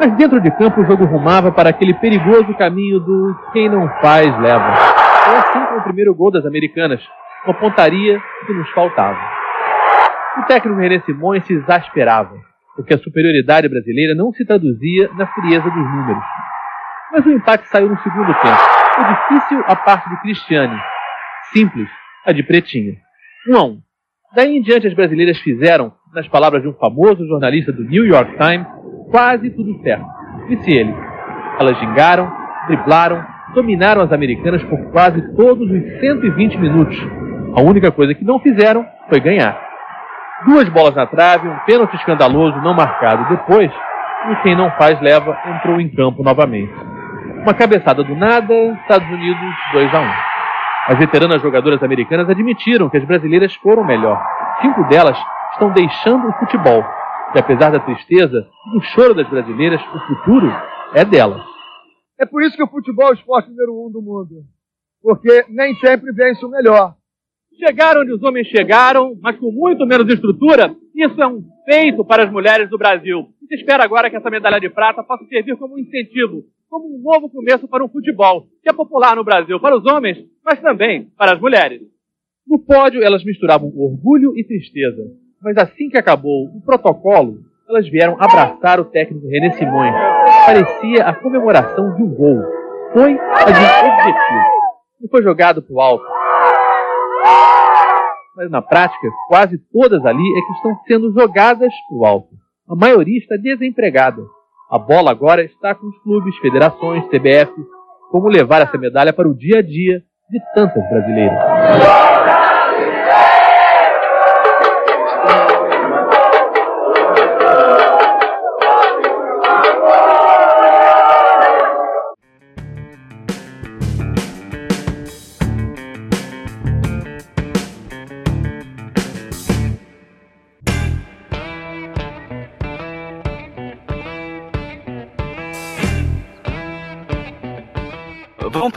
Mas dentro de campo o jogo rumava para aquele perigoso caminho do quem não faz leva. Foi assim com o primeiro gol das americanas, uma pontaria que nos faltava. O técnico René Simões se exasperava, porque a superioridade brasileira não se traduzia na frieza dos números. Mas o empate saiu no segundo tempo. O difícil a parte de Cristiane. Simples, a de Pretinha. Um a um. Daí em diante as brasileiras fizeram, nas palavras de um famoso jornalista do New York Times, quase tudo certo. Disse ele. Elas gingaram, driblaram, dominaram as americanas por quase todos os 120 minutos. A única coisa que não fizeram foi ganhar. Duas bolas na trave, um pênalti escandaloso não marcado depois, e quem não faz leva entrou em campo novamente. Uma cabeçada do nada, Estados Unidos 2 a 1. As veteranas jogadoras americanas admitiram que as brasileiras foram melhor. Cinco delas estão deixando o futebol. E apesar da tristeza do choro das brasileiras, o futuro é delas. É por isso que o futebol é o esporte número um do mundo. Porque nem sempre vence o melhor. Chegaram onde os homens chegaram, mas com muito menos estrutura, isso é um feito para as mulheres do Brasil. E se espera agora que essa medalha de prata possa servir como um incentivo, como um novo começo para um futebol, que é popular no Brasil para os homens, mas também para as mulheres. No pódio, elas misturavam orgulho e tristeza. Mas assim que acabou o protocolo, elas vieram abraçar o técnico René Simões. Parecia a comemoração de um gol. Foi a de um objetivo. E foi jogado para o alto. Mas na prática, quase todas ali é que estão sendo jogadas para alto. A maioria está desempregada. A bola agora está com os clubes, federações, CBF. Como levar essa medalha para o dia a dia de tantas brasileiras.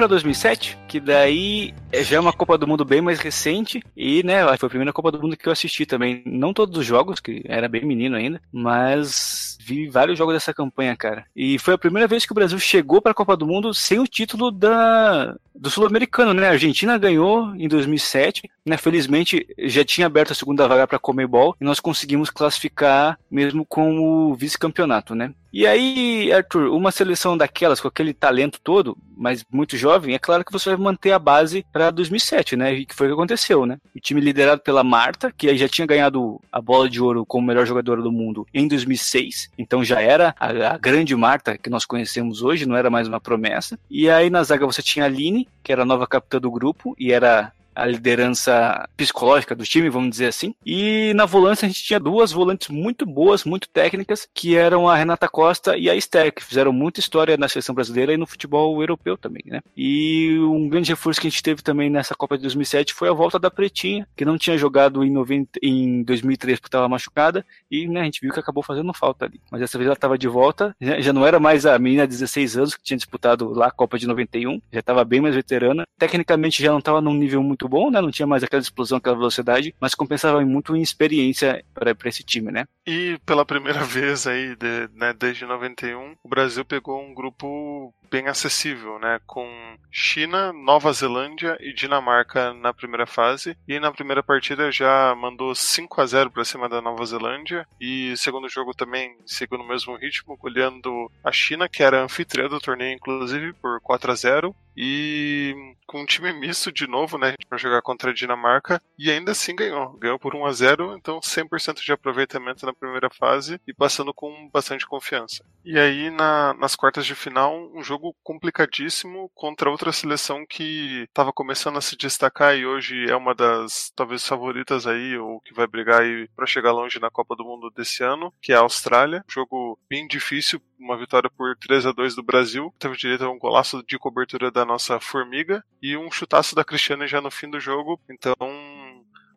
Para 2007, que daí já é uma Copa do Mundo bem mais recente e, né, foi a primeira Copa do Mundo que eu assisti também. Não todos os jogos, que era bem menino ainda, mas vi vários jogos dessa campanha, cara. E foi a primeira vez que o Brasil chegou para a Copa do Mundo sem o título da do sul-americano, né? A Argentina ganhou em 2007, né? Felizmente já tinha aberto a segunda vaga para Comebol e nós conseguimos classificar mesmo com o vice-campeonato, né? E aí, Arthur, uma seleção daquelas com aquele talento todo, mas muito jovem, é claro que você vai manter a base para 2007, né? E que foi o que aconteceu, né? O time liderado pela Marta, que já tinha ganhado a bola de ouro como melhor jogadora do mundo em 2006, então já era a, a grande Marta que nós conhecemos hoje, não era mais uma promessa. E aí na zaga você tinha a Aline, que era a nova capitã do grupo e era a liderança psicológica do time, vamos dizer assim. E na volância a gente tinha duas volantes muito boas, muito técnicas, que eram a Renata Costa e a Esther, que fizeram muita história na seleção brasileira e no futebol europeu também, né? E um grande reforço que a gente teve também nessa Copa de 2007 foi a volta da Pretinha, que não tinha jogado em, 90, em 2003 porque estava machucada, e né, a gente viu que acabou fazendo falta ali. Mas dessa vez ela estava de volta, já não era mais a menina de 16 anos que tinha disputado lá a Copa de 91, já estava bem mais veterana. Tecnicamente já não estava num nível muito muito bom, né? Não tinha mais aquela explosão, aquela velocidade, mas compensava muito em experiência para esse time, né? E pela primeira *laughs* vez aí, de, né, desde 91, o Brasil pegou um grupo bem acessível, né? Com China, Nova Zelândia e Dinamarca na primeira fase. E na primeira partida já mandou 5 a 0 para cima da Nova Zelândia. E segundo jogo também seguiu no mesmo ritmo, goleando a China, que era anfitriã do torneio, inclusive, por 4 a 0 e com um time misto de novo, né, para jogar contra a Dinamarca, e ainda assim ganhou. Ganhou por 1 a 0 então 100% de aproveitamento na primeira fase e passando com bastante confiança. E aí na, nas quartas de final, um jogo complicadíssimo contra outra seleção que estava começando a se destacar e hoje é uma das talvez favoritas aí, ou que vai brigar aí para chegar longe na Copa do Mundo desse ano, que é a Austrália. jogo bem difícil, uma vitória por 3 a 2 do Brasil, teve direito a um golaço de cobertura da nossa formiga e um chutaço da Cristiane já no fim do jogo. Então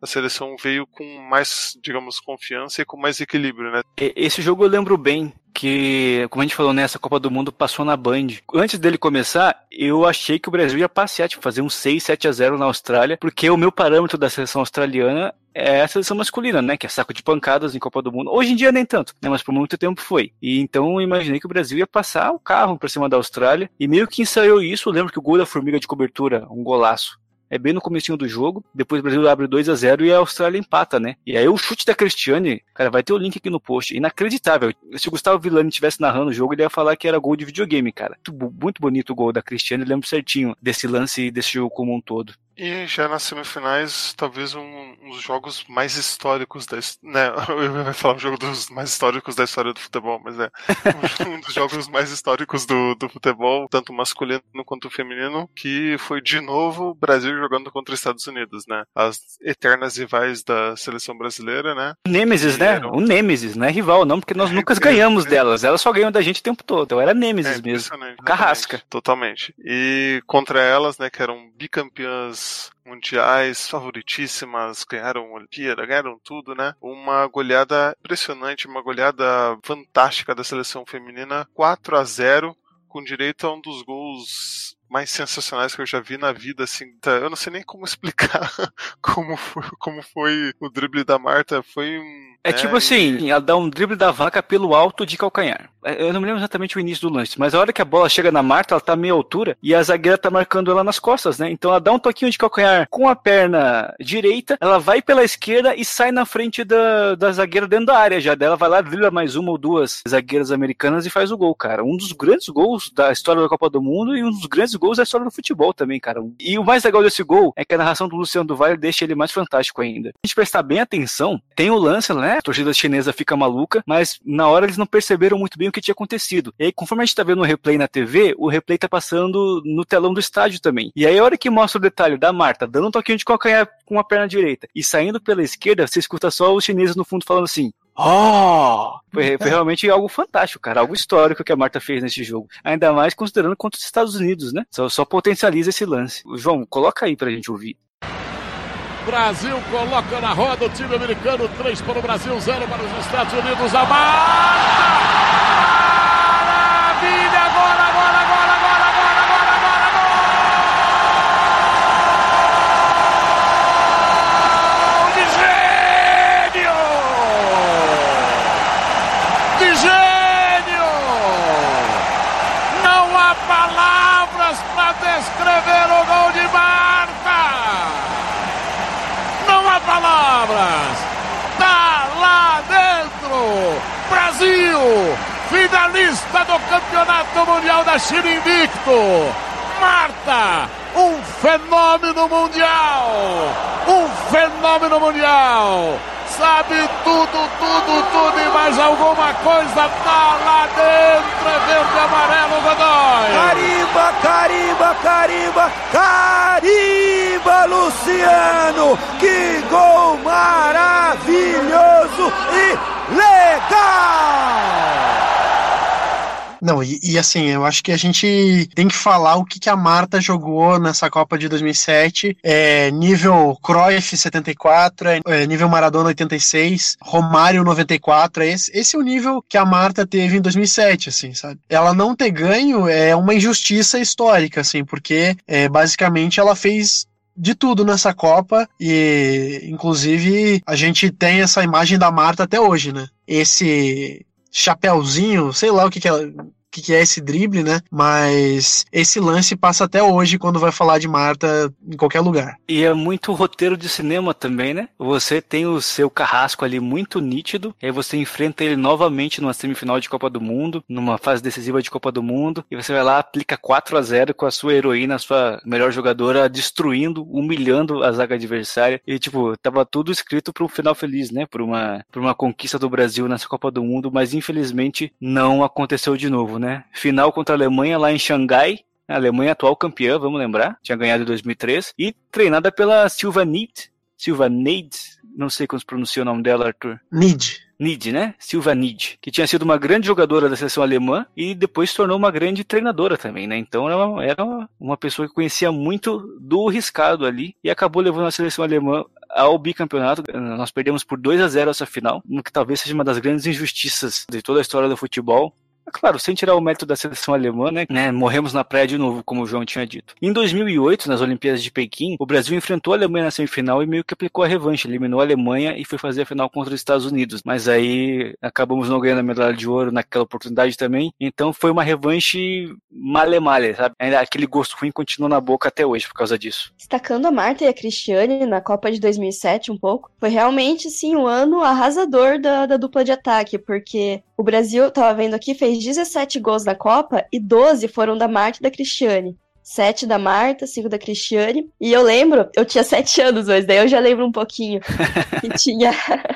a seleção veio com mais, digamos, confiança e com mais equilíbrio, né? Esse jogo eu lembro bem, que, como a gente falou nessa Copa do Mundo, passou na Band. Antes dele começar, eu achei que o Brasil ia passear, tipo, fazer um 6, 7 a 0 na Austrália, porque o meu parâmetro da seleção australiana é a seleção masculina, né? Que é saco de pancadas em Copa do Mundo. Hoje em dia nem tanto, né? Mas por muito tempo foi. E então eu imaginei que o Brasil ia passar o carro pra cima da Austrália. E meio que ensaiou isso. Eu lembro que o gol da formiga de cobertura, um golaço, é bem no comecinho do jogo, depois o Brasil abre 2 a 0 e a Austrália empata, né? E aí o chute da Cristiane, cara, vai ter o link aqui no post, inacreditável. Se o Gustavo Villani estivesse narrando o jogo, ele ia falar que era gol de videogame, cara. Muito, bonito o gol da Cristiane, lembro certinho desse lance desse jogo como um todo. E já nas semifinais, talvez um, um dos jogos mais históricos da né, *laughs* eu ia falar um jogo dos mais históricos da história do futebol, mas é *laughs* um dos jogos mais históricos do, do futebol, tanto masculino quanto feminino, que foi de novo o Brasil jogando contra os Estados Unidos, né? As eternas rivais da seleção brasileira, né? Nêmesis, né? Eram... O Nêmesis, não é rival, não, porque nós é, nunca é, ganhamos é, delas. Elas só ganham da gente o tempo todo. Então era Nêmesis é, mesmo. Carrasca. Totalmente. E contra elas, né, que eram bicampeãs mundiais favoritíssimas, ganharam Olimpíada, ganharam tudo, né? Uma goleada impressionante, uma goleada fantástica da seleção feminina, 4 a 0 com direito a um dos gols mais sensacionais que eu já vi na vida, assim. Tá, eu não sei nem como *laughs* explicar como foi, como foi o drible da Marta. Foi um é, é tipo assim, ela dá um drible da vaca pelo alto de calcanhar. É, eu não me lembro exatamente o início do lance, mas a hora que a bola chega na Marta, ela tá meia altura e a zagueira tá marcando ela nas costas, né? Então ela dá um toquinho de calcanhar com a perna direita, ela vai pela esquerda e sai na frente da, da zagueira dentro da área já dela, vai lá, dribla mais uma ou duas zagueiras americanas e faz o gol, cara. Um dos grandes gols da história da Copa do Mundo e um dos grandes gols da história do futebol também, cara. E o mais legal desse gol é que a narração do Luciano do Vale deixa ele mais fantástico ainda. A gente prestar bem atenção, tem o lance, né? A torcida chinesa fica maluca, mas na hora eles não perceberam muito bem o que tinha acontecido. E aí, conforme a gente tá vendo o replay na TV, o replay tá passando no telão do estádio também. E aí, a hora que mostra o detalhe da Marta dando um toquinho de calcanhar com a perna direita e saindo pela esquerda, você escuta só os chineses no fundo falando assim: Oh! Foi, foi, realmente algo fantástico, cara. Algo histórico que a Marta fez nesse jogo. Ainda mais considerando contra os Estados Unidos, né? Só, só potencializa esse lance. João, coloca aí pra gente ouvir. Brasil coloca na roda o time americano, 3 para o Brasil, 0 para os Estados Unidos. A Marta! Brasil, finalista do Campeonato Mundial da China invicto. Marta, um fenômeno mundial. Um fenômeno mundial sabe tudo, tudo, tudo e mais alguma coisa tá lá dentro. Verde, amarelo, Godoy. Carimba, carimba, carimba, carimba, Luciano. Que gol maravilhoso e legal! Não, e, e, assim, eu acho que a gente tem que falar o que, que a Marta jogou nessa Copa de 2007. É, nível Cruyff 74, é, é, nível Maradona 86, Romário 94. É esse, esse é o nível que a Marta teve em 2007, assim, sabe? Ela não ter ganho é uma injustiça histórica, assim, porque é, basicamente ela fez de tudo nessa Copa e inclusive a gente tem essa imagem da Marta até hoje, né? Esse chapéuzinho, sei lá o que, que ela que, que é esse drible, né? Mas esse lance passa até hoje quando vai falar de Marta em qualquer lugar. E é muito roteiro de cinema também, né? Você tem o seu carrasco ali muito nítido, e aí você enfrenta ele novamente numa semifinal de Copa do Mundo, numa fase decisiva de Copa do Mundo, e você vai lá, aplica 4 a 0 com a sua heroína, a sua melhor jogadora, destruindo, humilhando a zaga adversária. E, tipo, tava tudo escrito para um final feliz, né? Por uma, por uma conquista do Brasil nessa Copa do Mundo, mas infelizmente não aconteceu de novo, né? Final contra a Alemanha lá em Xangai. A Alemanha atual campeã, vamos lembrar, tinha ganhado em 2003 e treinada pela Silva Nid, Silva Nid, não sei como se pronuncia o nome dela, Arthur. Nid. Nid, né? Silva Nid, que tinha sido uma grande jogadora da seleção alemã e depois se tornou uma grande treinadora também, né? Então ela era uma pessoa que conhecia muito do riscado ali e acabou levando a seleção alemã ao bicampeonato. Nós perdemos por 2 a 0 essa final, no que talvez seja uma das grandes injustiças de toda a história do futebol Claro, sem tirar o mérito da seleção alemã, né, né? Morremos na praia de novo, como o João tinha dito. Em 2008, nas Olimpíadas de Pequim, o Brasil enfrentou a Alemanha na semifinal e meio que aplicou a revanche, eliminou a Alemanha e foi fazer a final contra os Estados Unidos. Mas aí acabamos não ganhando a medalha de ouro naquela oportunidade também. Então foi uma revanche male-male, sabe? Aquele gosto ruim continua na boca até hoje por causa disso. Destacando a Marta e a Cristiane na Copa de 2007 um pouco, foi realmente, sim, o um ano arrasador da, da dupla de ataque, porque o Brasil, tava vendo aqui, fez 17 gols na Copa e 12 foram da Marta e da Cristiane. Sete da Marta, cinco da Cristiane. E eu lembro, eu tinha sete anos hoje, daí eu já lembro um pouquinho *laughs* que tinha,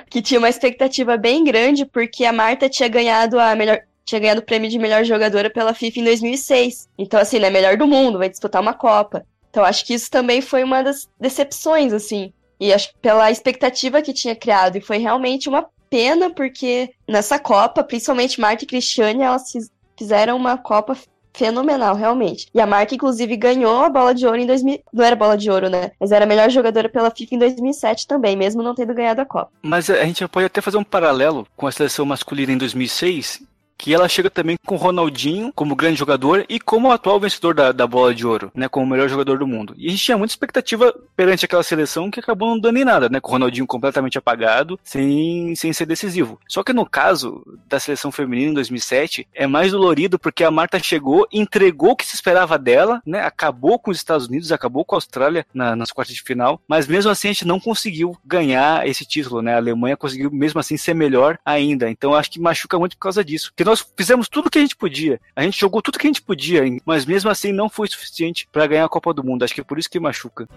que tinha uma expectativa bem grande, porque a Marta tinha ganhado a melhor. Tinha ganhado o prêmio de melhor jogadora pela FIFA em 2006. Então, assim, né, melhor do mundo, vai disputar uma Copa. Então, acho que isso também foi uma das decepções, assim. E acho pela expectativa que tinha criado. E foi realmente uma pena, porque nessa Copa, principalmente Marta e Cristiane, elas fizeram uma Copa fenomenal, realmente. E a Marta, inclusive, ganhou a bola de ouro em 2000. Não era bola de ouro, né? Mas era a melhor jogadora pela FIFA em 2007 também, mesmo não tendo ganhado a Copa. Mas a gente pode até fazer um paralelo com a seleção masculina em 2006, que ela chega também com o Ronaldinho como grande jogador e como atual vencedor da, da bola de ouro, né, como o melhor jogador do mundo. E a gente tinha muita expectativa perante aquela seleção que acabou não dando em nada, né, com o Ronaldinho completamente apagado, sem, sem ser decisivo. Só que no caso da seleção feminina em 2007, é mais dolorido porque a Marta chegou, entregou o que se esperava dela, né, acabou com os Estados Unidos, acabou com a Austrália na, nas quartas de final, mas mesmo assim a gente não conseguiu ganhar esse título, né, a Alemanha conseguiu mesmo assim ser melhor ainda. Então acho que machuca muito por causa disso. Nós fizemos tudo o que a gente podia. A gente jogou tudo que a gente podia, mas mesmo assim não foi suficiente para ganhar a Copa do Mundo. Acho que é por isso que machuca.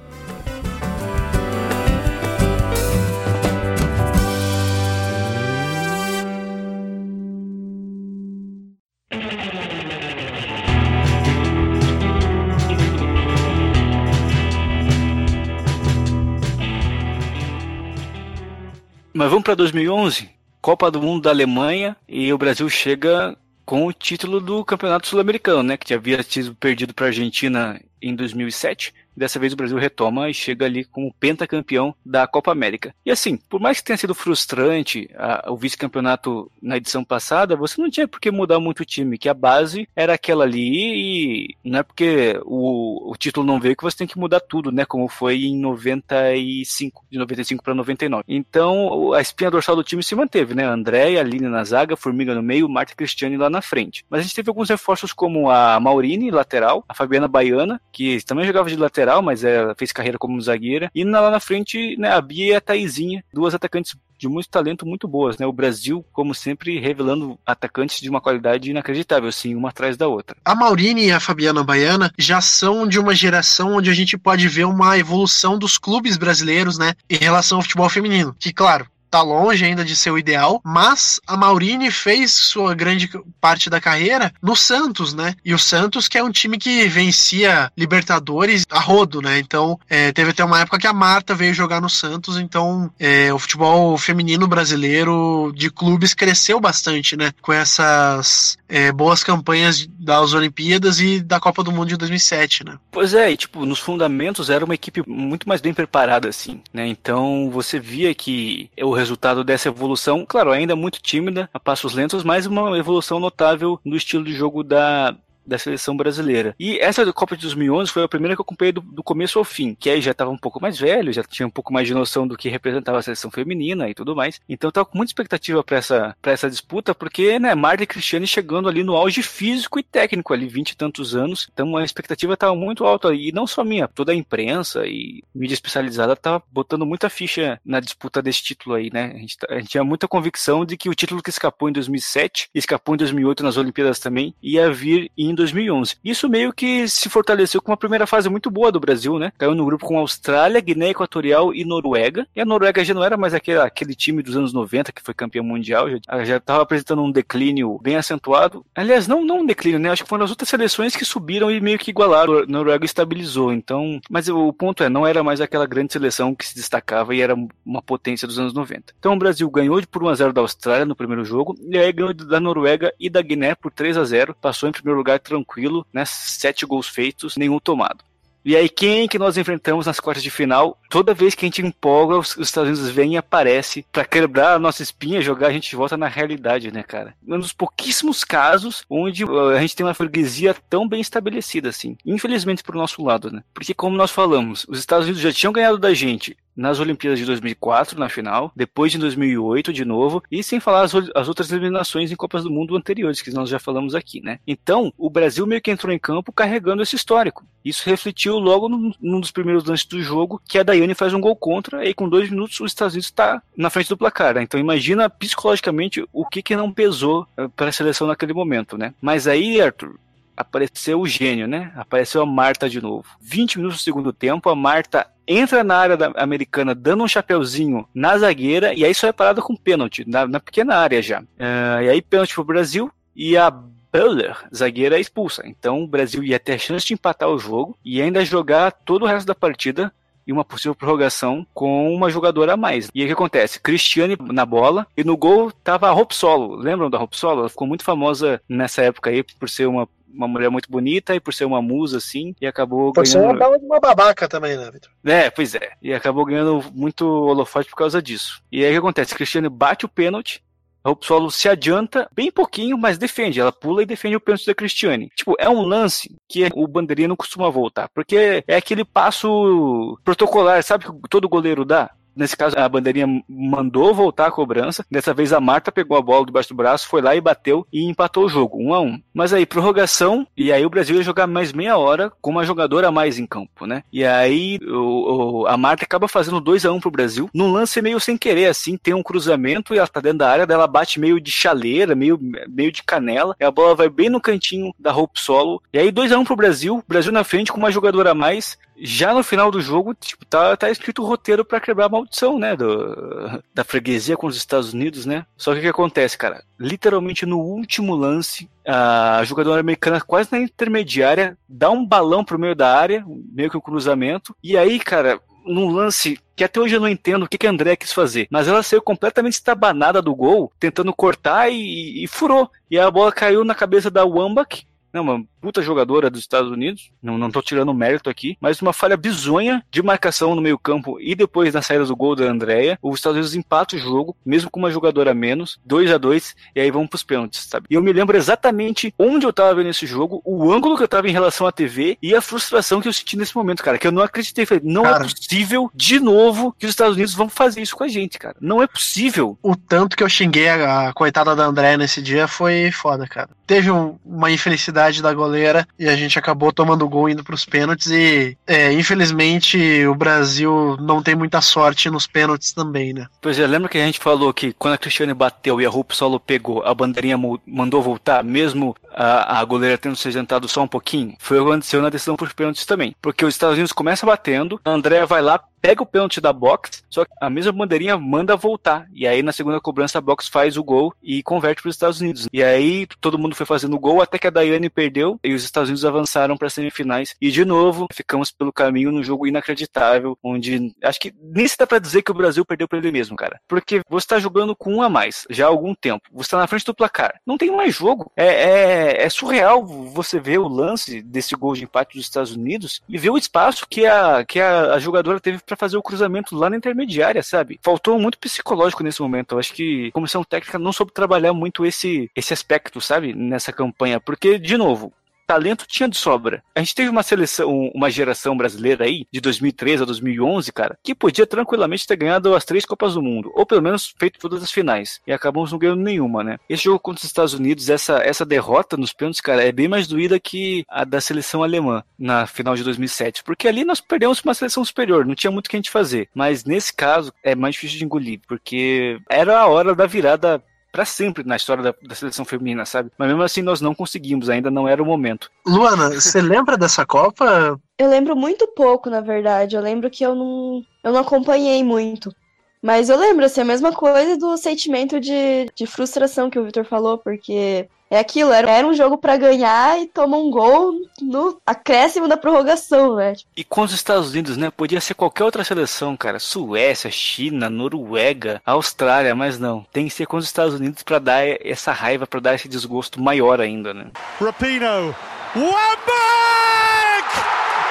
Mas vamos para 2011? Copa do Mundo da Alemanha e o Brasil chega com o título do Campeonato Sul-Americano, né, que havia sido perdido para a Argentina em 2007 Dessa vez o Brasil retoma e chega ali como pentacampeão da Copa América. E assim, por mais que tenha sido frustrante a, o vice-campeonato na edição passada, você não tinha por que mudar muito o time, que a base era aquela ali e não é porque o, o título não veio que você tem que mudar tudo, né? Como foi em 95, de 95 para 99. Então a espinha dorsal do time se manteve, né? André, Aline na zaga, Formiga no meio, Marta Cristiane lá na frente. Mas a gente teve alguns reforços como a Maurine, lateral, a Fabiana Baiana, que também jogava de lateral lateral, mas ela fez carreira como zagueira. E lá na frente, né, a Bia e a Taizinha, duas atacantes de muito talento, muito boas, né? O Brasil, como sempre, revelando atacantes de uma qualidade inacreditável, assim, uma atrás da outra. A Maurine e a Fabiana Baiana já são de uma geração onde a gente pode ver uma evolução dos clubes brasileiros, né, em relação ao futebol feminino. Que, claro, tá longe ainda de ser o ideal, mas a Maurine fez sua grande parte da carreira no Santos, né? E o Santos que é um time que vencia Libertadores a rodo, né? Então é, teve até uma época que a Marta veio jogar no Santos, então é, o futebol feminino brasileiro de clubes cresceu bastante, né? Com essas é, boas campanhas das Olimpíadas e da Copa do Mundo de 2007, né? Pois é, e tipo, nos fundamentos era uma equipe muito mais bem preparada, assim, né? Então você via que o resultado dessa evolução, claro, ainda muito tímida, a passos lentos, mas uma evolução notável no estilo de jogo da, da seleção brasileira. E essa Copa de 2011 foi a primeira que eu acompanhei do, do começo ao fim, que aí já estava um pouco mais velho, já tinha um pouco mais de noção do que representava a seleção feminina e tudo mais. Então eu tava com muita expectativa para essa, pra essa disputa, porque, né, Marta e Cristiane chegando ali no auge físico e técnico, ali, 20 e tantos anos. Então a expectativa estava muito alta. E não só minha, toda a imprensa e mídia especializada tava botando muita ficha na disputa desse título aí, né? A gente, tá, a gente tinha muita convicção de que o título que escapou em 2007, escapou em 2008 nas Olimpíadas também, ia vir em 2011. Isso meio que se fortaleceu com uma primeira fase muito boa do Brasil, né? Caiu no grupo com Austrália, Guiné Equatorial e Noruega. E a Noruega já não era mais aquele, aquele time dos anos 90 que foi campeão mundial, já estava apresentando um declínio bem acentuado. Aliás, não, não um declínio, né? Acho que foram as outras seleções que subiram e meio que igualaram. A Noruega estabilizou. Então, mas o ponto é, não era mais aquela grande seleção que se destacava e era uma potência dos anos 90. Então o Brasil ganhou por 1 a 0 da Austrália no primeiro jogo e aí ganhou da Noruega e da Guiné por 3 a 0, passou em primeiro lugar tranquilo, né? Sete gols feitos, nenhum tomado. E aí, quem que nós enfrentamos nas quartas de final? Toda vez que a gente empolga, os, os Estados Unidos vêm e aparece para quebrar a nossa espinha, jogar a gente volta na realidade, né, cara? Um dos pouquíssimos casos onde uh, a gente tem uma freguesia tão bem estabelecida assim. Infelizmente pro nosso lado, né? Porque como nós falamos, os Estados Unidos já tinham ganhado da gente nas Olimpíadas de 2004 na final, depois de 2008 de novo, e sem falar as, as, outras eliminações em Copas do Mundo anteriores, que nós já falamos aqui, né? Então, o Brasil meio que entrou em campo carregando esse histórico. Isso refletiu logo num, num dos primeiros lances do jogo, que a Daiane faz um gol contra, e com dois minutos os Estados Unidos está na frente do placar. Né? Então imagina psicologicamente o que, que não pesou eh, para a seleção naquele momento, né? Mas aí, Arthur, apareceu o gênio, né? Apareceu a Marta de novo. 20 minutos do segundo tempo, a Marta entra na área americana dando um chapeuzinho na zagueira e aí só é parada com pênalti, na, na pequena área já. Uh, e aí pênalti pro Brasil e a Böller, zagueira, é expulsa. Então o Brasil ia ter a chance de empatar o jogo e ainda jogar todo o resto da partida e uma possível prorrogação com uma jogadora a mais. E aí o que acontece? Cristiane na bola e no gol tava a Hope Solo. Lembram da Hope Solo? Ela ficou muito famosa nessa época aí por ser uma uma mulher muito bonita e por ser uma musa, assim, e acabou por ganhando... ser uma babaca também, né, Vitor? É, pois é. E acabou ganhando muito holofote por causa disso. E aí o que acontece? Cristiane bate o pênalti, a Upsolo se adianta bem pouquinho, mas defende. Ela pula e defende o pênalti da Cristiane. Tipo, é um lance que o bandeirinha não costuma voltar, porque é aquele passo protocolar, sabe que todo goleiro dá? Nesse caso, a bandeirinha mandou voltar a cobrança. Dessa vez, a Marta pegou a bola debaixo do braço, foi lá e bateu e empatou o jogo, um a um. Mas aí, prorrogação, e aí o Brasil ia jogar mais meia hora com uma jogadora a mais em campo, né? E aí, o, o, a Marta acaba fazendo 2 a 1 um pro Brasil, num lance meio sem querer, assim, tem um cruzamento e ela tá dentro da área, dela bate meio de chaleira, meio, meio de canela, e a bola vai bem no cantinho da Hope Solo. E aí, 2 a 1 um pro Brasil, Brasil na frente com uma jogadora a mais, já no final do jogo, tipo, tá, tá escrito o roteiro para quebrar a maldição, né? Do, da freguesia com os Estados Unidos, né? Só que o que acontece, cara? Literalmente no último lance, a jogadora americana, quase na intermediária, dá um balão pro meio da área, meio que um cruzamento. E aí, cara, num lance que até hoje eu não entendo o que, que a André quis fazer. Mas ela saiu completamente estabanada do gol, tentando cortar e, e, furou. E a bola caiu na cabeça da Wambach, não, uma puta jogadora dos Estados Unidos, não, não tô tirando mérito aqui, mas uma falha bizonha de marcação no meio campo e depois na saída do gol da Andrea, os Estados Unidos empatam o jogo, mesmo com uma jogadora a menos, 2 a 2 e aí vamos pros pênaltis, sabe? E eu me lembro exatamente onde eu tava vendo esse jogo, o ângulo que eu tava em relação à TV e a frustração que eu senti nesse momento, cara, que eu não acreditei, falei, não é cara, é possível de novo que os Estados Unidos vão fazer isso com a gente, cara. Não é possível. O tanto que eu xinguei a, a coitada da Andrea nesse dia foi foda, cara. Teve um, uma infelicidade da goleira e a gente acabou tomando gol indo para os pênaltis e é, infelizmente o Brasil não tem muita sorte nos pênaltis também, né? Pois é, lembra que a gente falou que quando a Cristiane bateu e a Rupp solo pegou, a bandeirinha mandou voltar, mesmo a, a goleira tendo se adiantado só um pouquinho? Foi o que aconteceu na decisão por pênaltis também. Porque os Estados Unidos começa batendo, a Andrea vai lá, pega o pênalti da box, só que a mesma bandeirinha manda voltar. E aí na segunda cobrança a box faz o gol e converte para os Estados Unidos. E aí todo mundo foi fazendo o gol até que a Daiane perdeu e os Estados Unidos avançaram para as semifinais. E de novo ficamos pelo caminho num jogo inacreditável, onde acho que nem se dá para dizer que o Brasil perdeu para ele mesmo, cara. Porque você está jogando com um a mais já há algum tempo. Você está na frente do placar. Não tem mais jogo. É, é, é surreal você ver o lance desse gol de empate dos Estados Unidos e ver o espaço que a, que a, a jogadora teve para fazer o cruzamento lá na intermediária, sabe? Faltou muito psicológico nesse momento. Eu acho que a comissão técnica não soube trabalhar muito esse, esse aspecto, sabe? Nessa campanha. Porque, de novo, talento tinha de sobra. A gente teve uma seleção, uma geração brasileira aí, de 2013 a 2011, cara, que podia tranquilamente ter ganhado as três Copas do Mundo, ou pelo menos feito todas as finais. E acabamos não ganhando nenhuma, né? Esse jogo contra os Estados Unidos, essa, essa derrota nos pênaltis, cara, é bem mais doída que a da seleção alemã na final de 2007, porque ali nós perdemos uma seleção superior, não tinha muito o que a gente fazer. Mas nesse caso é mais difícil de engolir, porque era a hora da virada para sempre na história da, da, seleção feminina, sabe? Mas mesmo assim nós não conseguimos, ainda não era o momento. Luana, você lembra dessa Copa? Eu lembro muito pouco, na verdade. Eu lembro que eu não, eu não acompanhei muito. Mas eu lembro, assim, a mesma coisa do sentimento de, de frustração que o Victor falou, porque é aquilo, era, era um jogo para ganhar e toma um gol no acréscimo da prorrogação, né? E com os Estados Unidos, né? Podia ser qualquer outra seleção, cara. Suécia, China, Noruega, Austrália, mas não. Tem que ser com os Estados Unidos para dar essa raiva, para dar esse desgosto maior ainda, né? Rapino, one back!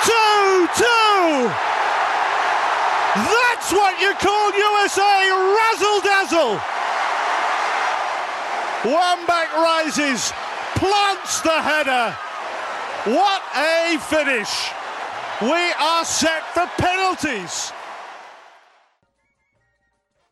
Two That's what you call USA razzle dazzle. Wambach rises, plants the header. What a finish! We are set for penalties.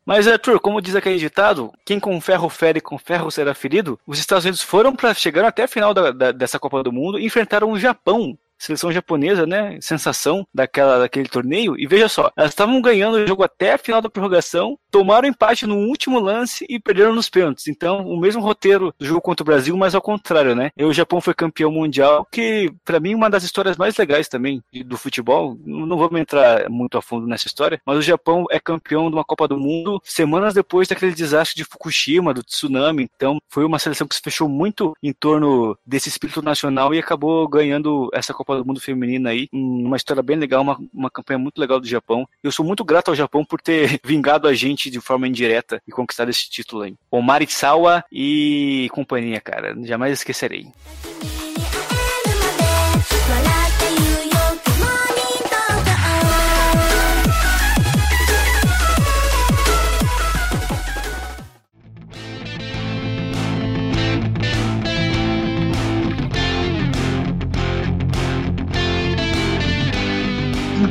Mas, Arthur, como diz aquele ditado, quem com ferro fere, com ferro será ferido, os Estados Unidos foram para chegar até a final da, da, dessa Copa do Mundo e enfrentaram o Japão seleção japonesa, né? Sensação daquela, daquele torneio. E veja só, elas estavam ganhando o jogo até a final da prorrogação, tomaram empate no último lance e perderam nos pênaltis. Então, o mesmo roteiro do jogo contra o Brasil, mas ao contrário, né? E o Japão foi campeão mundial, que para mim uma das histórias mais legais também do futebol. Não vamos entrar muito a fundo nessa história, mas o Japão é campeão de uma Copa do Mundo semanas depois daquele desastre de Fukushima, do tsunami. Então, foi uma seleção que se fechou muito em torno desse espírito nacional e acabou ganhando essa Copa Copa do Mundo Feminina aí, uma história bem legal, uma, uma campanha muito legal do Japão. Eu sou muito grato ao Japão por ter *laughs* vingado a gente de forma indireta e conquistado esse título aí. Omari Sawa e companhia, cara, jamais esquecerei.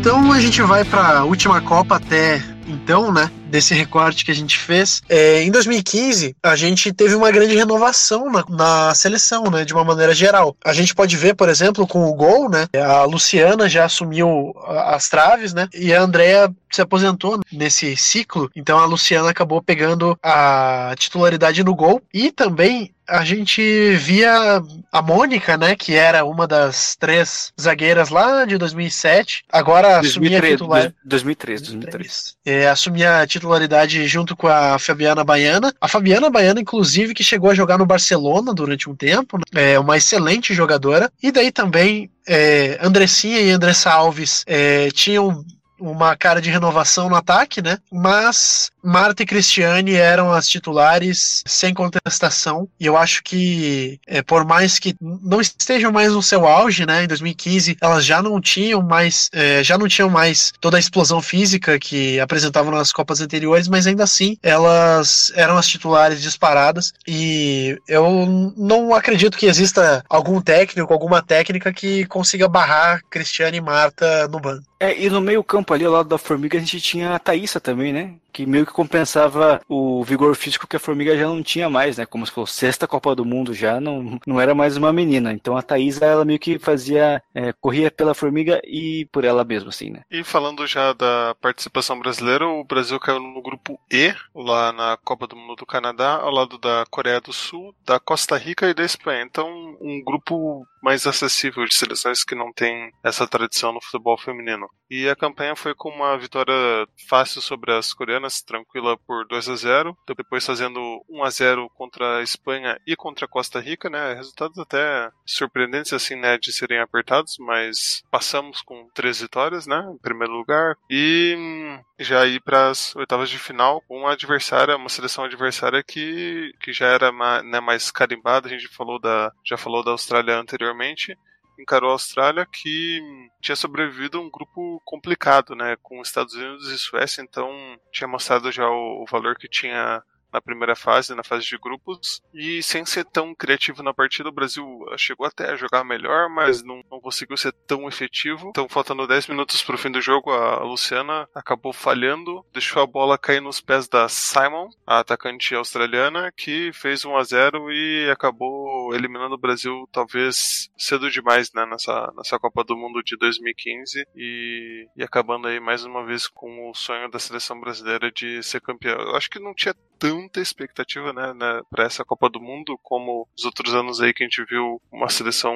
Então a gente vai para a última Copa até então, né? Desse recorte que a gente fez. É, em 2015, a gente teve uma grande renovação na, na, seleção, né? De uma maneira geral. A gente pode ver, por exemplo, com o gol, né? A Luciana já assumiu as traves, né? E a Andrea se aposentou nesse ciclo. Então a Luciana acabou pegando a titularidade no gol. E também a gente via a Mônica, né, que era uma das três zagueiras lá de 2007, agora 2003, assumia a titularidade. 2003, 2003. É, assumia a titularidade junto com a Fabiana Baiana. A Fabiana Baiana, inclusive, que chegou a jogar no Barcelona durante um tempo, né, é uma excelente jogadora. E daí também é, Andressinha e Andressa Alves é, tinham uma cara de renovação no ataque, né? Mas Marta e Cristiane eram as titulares sem contestação. E eu acho que, é, por mais que não estejam mais no seu auge, né? Em 2015, elas já não tinham mais, é, já não tinham mais toda a explosão física que apresentavam nas Copas anteriores, mas ainda assim elas eram as titulares disparadas. E eu não acredito que exista algum técnico, alguma técnica que consiga barrar Cristiane e Marta no banco. É, e no meio campo ali, ao lado da Formiga, a gente tinha a Thaísa também, né? Que meio que compensava o vigor físico que a Formiga já não tinha mais, né? Como se fosse sexta Copa do Mundo já, não, não era mais uma menina. Então a Thaís, ela meio que fazia, é, corria pela Formiga e por ela mesma, assim, né? E falando já da participação brasileira, o Brasil caiu no grupo E, lá na Copa do Mundo do Canadá, ao lado da Coreia do Sul, da Costa Rica e da Espanha. Então, um grupo mais acessível de seleções que não tem essa tradição no futebol feminino. E a campanha foi com uma vitória fácil sobre as coreanas tranquila por 2 a 0 depois fazendo 1 a 0 contra a Espanha e contra a Costa Rica, né? Resultados até surpreendentes assim, né, de serem apertados, mas passamos com três vitórias, né, em primeiro lugar e hum, já ir para as oitavas de final com uma adversária, uma seleção adversária que, que já era né, mais carimbada, a gente falou da já falou da Austrália anteriormente encarou a Austrália, que tinha sobrevivido a um grupo complicado, né, com Estados Unidos e Suécia, então tinha mostrado já o, o valor que tinha na primeira fase, na fase de grupos, e sem ser tão criativo na partida, o Brasil chegou até a jogar melhor, mas não, não conseguiu ser tão efetivo. Então, faltando 10 minutos para o fim do jogo, a Luciana acabou falhando, deixou a bola cair nos pés da Simon, a atacante australiana, que fez 1 a 0 e acabou eliminando o Brasil talvez cedo demais né, nessa, nessa Copa do Mundo de 2015 e, e acabando aí mais uma vez com o sonho da seleção brasileira de ser campeão. Eu acho que não tinha tanta expectativa, né, né para essa Copa do Mundo como os outros anos aí que a gente viu uma seleção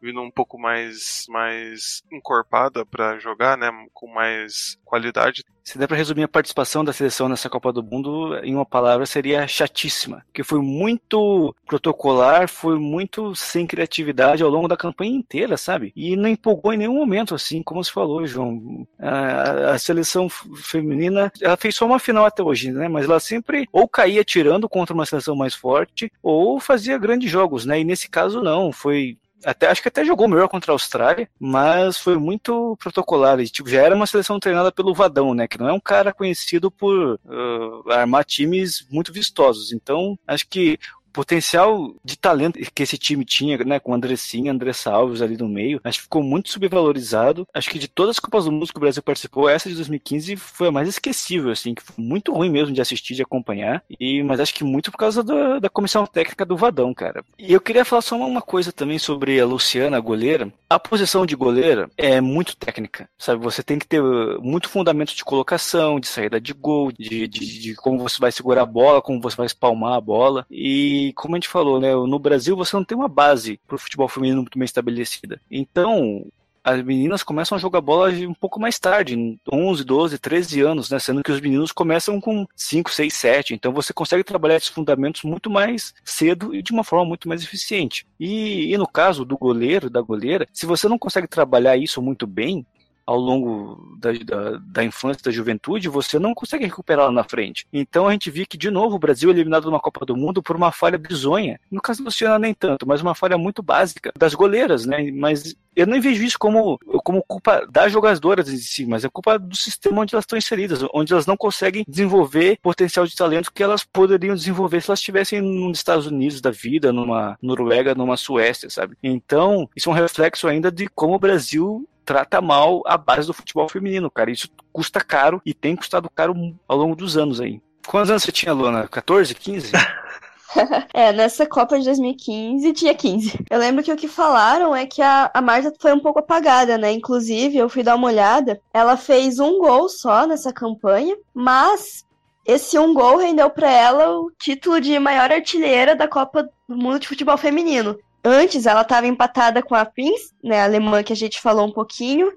vindo um pouco mais mais encorpada para jogar, né, com mais qualidade. Se der para resumir a participação da seleção nessa Copa do Mundo em uma palavra seria chatíssima, que foi muito protocolar, foi muito sem criatividade ao longo da campanha inteira, sabe? E não empolgou em nenhum momento, assim, como se falou, João. A, a seleção feminina, ela fez só uma final até hoje, né? Mas ela sempre ou caía tirando contra uma seleção mais forte ou fazia grandes jogos, né? E nesse caso não, foi até acho que até jogou melhor contra a Austrália, mas foi muito protocolar. E, tipo, já era uma seleção treinada pelo Vadão, né? Que não é um cara conhecido por uh, armar times muito vistosos. Então, acho que potencial de talento que esse time tinha, né, com Andressinha, André Salves ali no meio, acho que ficou muito subvalorizado. Acho que de todas as Copas do Mundo que o Brasil participou, essa de 2015 foi a mais esquecível, assim, que foi muito ruim mesmo de assistir, de acompanhar, e, mas acho que muito por causa da, da comissão técnica do Vadão, cara. E eu queria falar só uma coisa também sobre a Luciana, a goleira. A posição de goleira é muito técnica, sabe? Você tem que ter muito fundamento de colocação, de saída de gol, de, de, de como você vai segurar a bola, como você vai espalmar a bola, e e como a gente falou, né, no Brasil você não tem uma base para o futebol feminino muito bem estabelecida. Então, as meninas começam a jogar bola um pouco mais tarde, 11, 12, 13 anos, né? Sendo que os meninos começam com 5, 6, 7. Então você consegue trabalhar esses fundamentos muito mais cedo e de uma forma muito mais eficiente. E, e no caso do goleiro, da goleira, se você não consegue trabalhar isso muito bem, ao longo da, da, da, infância, da juventude, você não consegue recuperar lá na frente. Então a gente viu que, de novo, o Brasil é eliminado numa Copa do Mundo por uma falha bizonha. No caso do Luciana, nem tanto, mas uma falha muito básica das goleiras, né? Mas eu não vejo isso como, como culpa das jogadoras em si, mas é culpa do sistema onde elas estão inseridas, onde elas não conseguem desenvolver potencial de talento que elas poderiam desenvolver se elas estivessem nos Estados Unidos da vida, numa Noruega, numa Suécia, sabe? Então, isso é um reflexo ainda de como o Brasil trata mal a base do futebol feminino, cara. Isso custa caro e tem custado caro ao longo dos anos aí. Quantos anos você tinha, Luana? 14, 15? *laughs* *laughs* é, nessa Copa de 2015 tinha 15. Eu lembro que o que falaram é que a, a Marta foi um pouco apagada, né? Inclusive, eu fui dar uma olhada, ela fez um gol só nessa campanha, mas esse um gol rendeu para ela o título de maior artilheira da Copa do Mundo de Futebol Feminino. Antes ela estava empatada com a Prince, né, a alemã que a gente falou um pouquinho,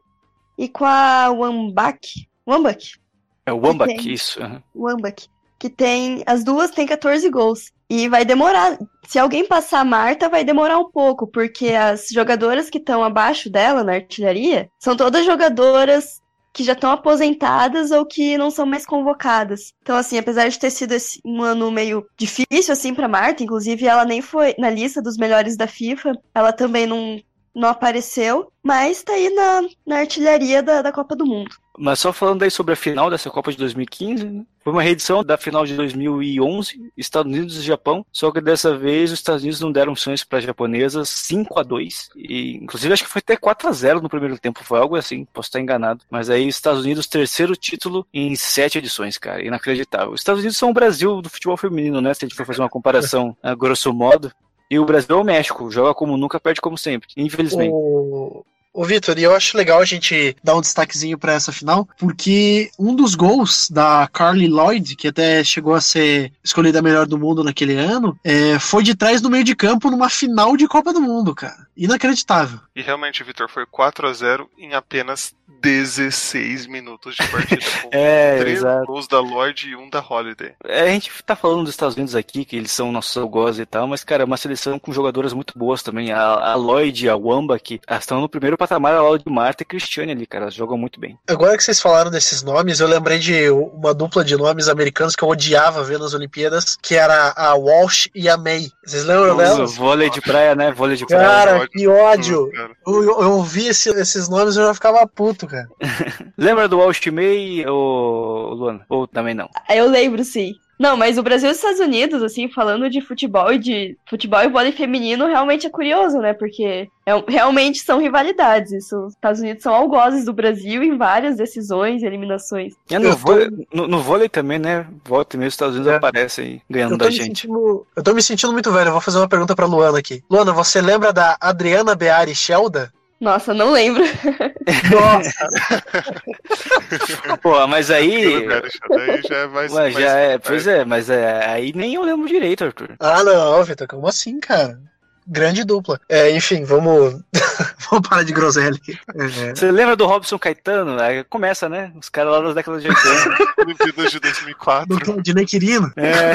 e com a Wambach. Wambach. É o Wambach, tem, isso. Uhum. Wambach. Que tem. As duas têm 14 gols. E vai demorar. Se alguém passar a Marta, vai demorar um pouco, porque as jogadoras que estão abaixo dela na artilharia são todas jogadoras que já estão aposentadas ou que não são mais convocadas. Então, assim, apesar de ter sido um ano meio difícil, assim, para Marta, inclusive ela nem foi na lista dos melhores da FIFA, ela também não, não apareceu, mas tá aí na, na artilharia da, da Copa do Mundo. Mas só falando aí sobre a final dessa Copa de 2015, né? foi uma reedição da final de 2011, Estados Unidos e Japão, só que dessa vez os Estados Unidos não deram chance para as japonesas 5 a 2 e inclusive acho que foi até 4 a 0 no primeiro tempo, foi algo assim, posso estar enganado. Mas aí os Estados Unidos terceiro título em sete edições, cara, inacreditável. Os Estados Unidos são o Brasil do futebol feminino, né? Se a gente for fazer uma comparação *laughs* a grosso modo. E o Brasil é o México, joga como nunca, perde como sempre, infelizmente. O, Ô, Vitor, e eu acho legal a gente dar um destaquezinho para essa final, porque um dos gols da Carly Lloyd, que até chegou a ser escolhida a melhor do mundo naquele ano, é, foi de trás no meio de campo numa final de Copa do Mundo, cara. Inacreditável. E realmente, Vitor, foi 4 a 0 em apenas 16 minutos de partida. *laughs* Com é, três exato. gols da Lloyd e um da Holiday. É, a gente tá falando dos Estados Unidos aqui, que eles são nossos algozes e tal, mas, cara, é uma seleção com jogadoras muito boas também. A, a Lloyd e a Wamba, que estão no primeiro patamar ao lado de Marta e Cristiane ali, cara. Elas jogam muito bem. Agora que vocês falaram desses nomes, eu lembrei de uma dupla de nomes americanos que eu odiava ver nas Olimpíadas, que era a Walsh e a May. Vocês lembram delas? Vôlei de praia, né? Vôlei de praia. Cara, que ódio! Eu, eu, eu ouvi esse, esses nomes e eu já ficava puto, cara. *laughs* Lembra do Walsh May, ou Luana? Ou também não? Eu lembro, sim. Não, mas o Brasil e os Estados Unidos, assim, falando de futebol e de futebol e vôlei feminino, realmente é curioso, né? Porque é, realmente são rivalidades. Isso, os Estados Unidos são algozes do Brasil em várias decisões e eliminações. É, no, vôlei, no, no, vôlei também, né? Volta mesmo, os Estados Unidos é. aparecem ganhando da gente. Sentindo, eu tô me sentindo muito velho, eu vou fazer uma pergunta pra Luana aqui. Luana, você lembra da Adriana Beari Shelda? Nossa, não lembro. Nossa! *laughs* Pô, mas aí. Daí já é mais. Ué, já é, pois é, mas é, aí nem eu lembro direito, Arthur. Ah, não, Vitor, como assim, cara? Grande dupla. É, enfim, vamos. *laughs* vamos parar de groselha aqui. É. Você lembra do Robson Caetano? Aí começa, né? Os caras lá das décadas de 80. Olimpíadas *laughs* de 2004. Do Claudinei Quirino. É.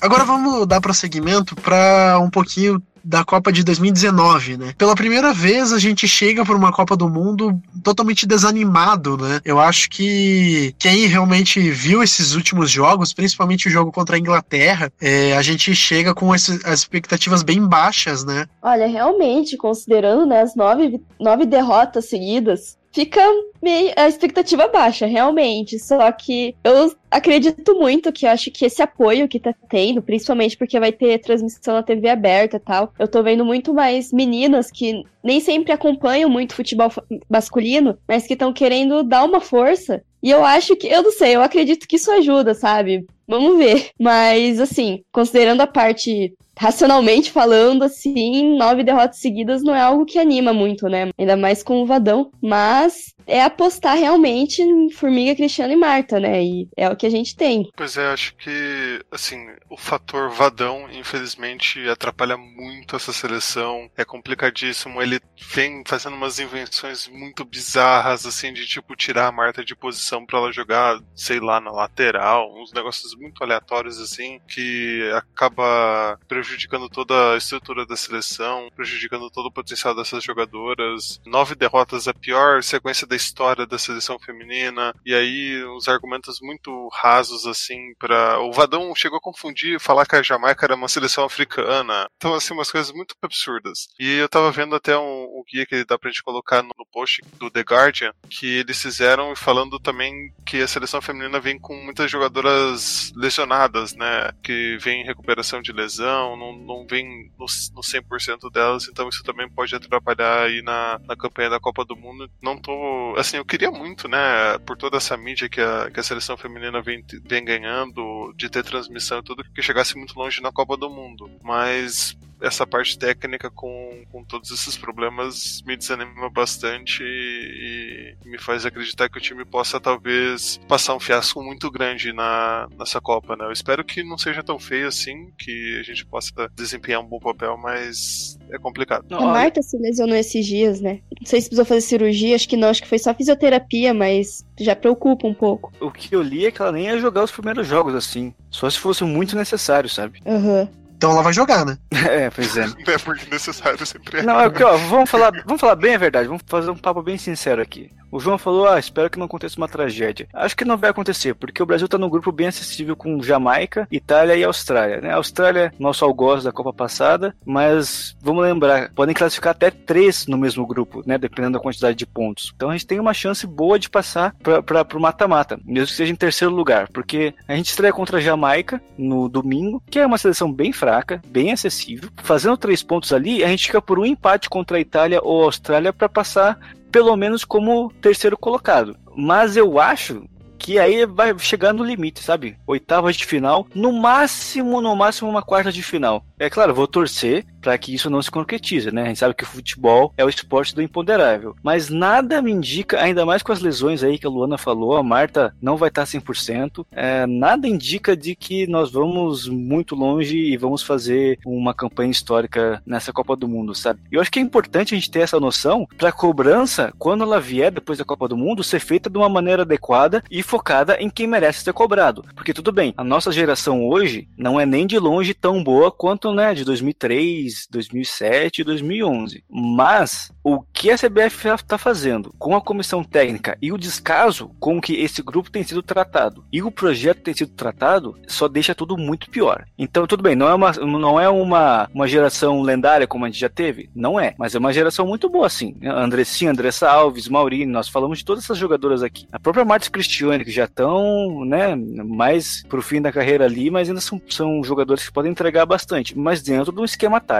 Agora vamos dar prosseguimento para um pouquinho da Copa de 2019, né? Pela primeira vez a gente chega por uma Copa do Mundo totalmente desanimado, né? Eu acho que quem realmente viu esses últimos jogos, principalmente o jogo contra a Inglaterra, é, a gente chega com esse, as expectativas bem baixas, né? Olha, realmente, considerando né, as nove, nove derrotas seguidas, fica meio a expectativa baixa, realmente. Só que eu acredito muito que eu acho que esse apoio que tá tendo, principalmente porque vai ter transmissão na TV aberta e tal, eu tô vendo muito mais meninas que nem sempre acompanham muito futebol masculino, mas que estão querendo dar uma força. E eu acho que, eu não sei, eu acredito que isso ajuda, sabe? Vamos ver. Mas, assim, considerando a parte racionalmente falando, assim, nove derrotas seguidas não é algo que anima muito, né? Ainda mais com o Vadão. Mas é apostar realmente em Formiga, Cristiano e Marta, né? E é o que a gente tem. Pois é, acho que, assim, o fator Vadão, infelizmente, atrapalha muito essa seleção. É complicadíssimo. Ele vem fazendo umas invenções muito bizarras, assim, de tipo tirar a Marta de posição para ela jogar, sei lá, na lateral, uns negócios muito aleatórios, assim, que acaba prejudicando toda a estrutura da seleção, prejudicando todo o potencial dessas jogadoras. Nove derrotas, a pior sequência da história da seleção feminina, e aí uns argumentos muito rasos, assim, para O Vadão chegou a confundir, falar que a Jamaica era uma seleção africana. Então, assim, umas coisas muito absurdas. E eu tava vendo até um, um guia que dá pra gente colocar no, no post do The Guardian, que eles fizeram falando também que a seleção feminina vem com muitas jogadoras lesionadas, né? Que vem em recuperação de lesão, não, não vem no, no 100% delas, então isso também pode atrapalhar aí na, na campanha da Copa do Mundo. Não tô assim, eu queria muito, né, por toda essa mídia que a, que a seleção feminina vem, vem ganhando, de ter transmissão e tudo, que chegasse muito longe na Copa do Mundo. Mas essa parte técnica com, com todos esses problemas me desanima bastante e, e, me faz acreditar que o time possa talvez passar um fiasco muito grande na, nessa Copa, né? Eu espero que não seja tão feio assim, que a gente possa desempenhar um bom papel, mas é complicado. a Marta se lesionou esses dias, né? Não sei se precisou fazer cirurgia, acho que não, acho que foi só fisioterapia, mas já preocupa um pouco. O que eu li é que ela nem ia jogar os primeiros jogos assim, só se fosse muito necessário, sabe? Aham. Uhum. Então ela vai jogar, né? *laughs* É, pois é. é porque necessário sempre é. Não, é que, ó, vamos falar, vamos falar bem a verdade, vamos fazer um papo bem sincero aqui. O João falou: ah, espero que não aconteça uma tragédia. Acho que não vai acontecer, porque o Brasil está num grupo bem acessível com Jamaica, Itália e Austrália. Né? A Austrália, nosso algoz da Copa passada, mas vamos lembrar, podem classificar até três no mesmo grupo, né? Dependendo da quantidade de pontos. Então a gente tem uma chance boa de passar para o mata-mata, mesmo que seja em terceiro lugar, porque a gente estreia contra a Jamaica no domingo, que é uma seleção bem fraca, bem acessível. Fazendo três pontos ali, a gente fica por um empate contra a Itália ou a Austrália para passar pelo menos como terceiro colocado. Mas eu acho que aí vai chegar no limite, sabe? Oitavas de final, no máximo, no máximo uma quarta de final. É claro, vou torcer para que isso não se concretize, né? A gente sabe que o futebol é o esporte do imponderável. Mas nada me indica, ainda mais com as lesões aí que a Luana falou, a Marta não vai estar 100%, é, nada indica de que nós vamos muito longe e vamos fazer uma campanha histórica nessa Copa do Mundo, sabe? Eu acho que é importante a gente ter essa noção para a cobrança, quando ela vier depois da Copa do Mundo, ser feita de uma maneira adequada e focada em quem merece ser cobrado. Porque tudo bem, a nossa geração hoje não é nem de longe tão boa quanto, né, de 2003, 2007 e 2011. Mas o que a CBF está fazendo com a comissão técnica e o descaso com que esse grupo tem sido tratado e o projeto tem sido tratado só deixa tudo muito pior. Então, tudo bem, não é uma, não é uma, uma geração lendária como a gente já teve, não é, mas é uma geração muito boa, sim. Andressinha, Andressa Alves, Maurini, nós falamos de todas essas jogadoras aqui. A própria Marta Cristiane, que já estão né, mais pro fim da carreira ali, mas ainda são, são jogadores que podem entregar bastante, mas dentro de um esquema tático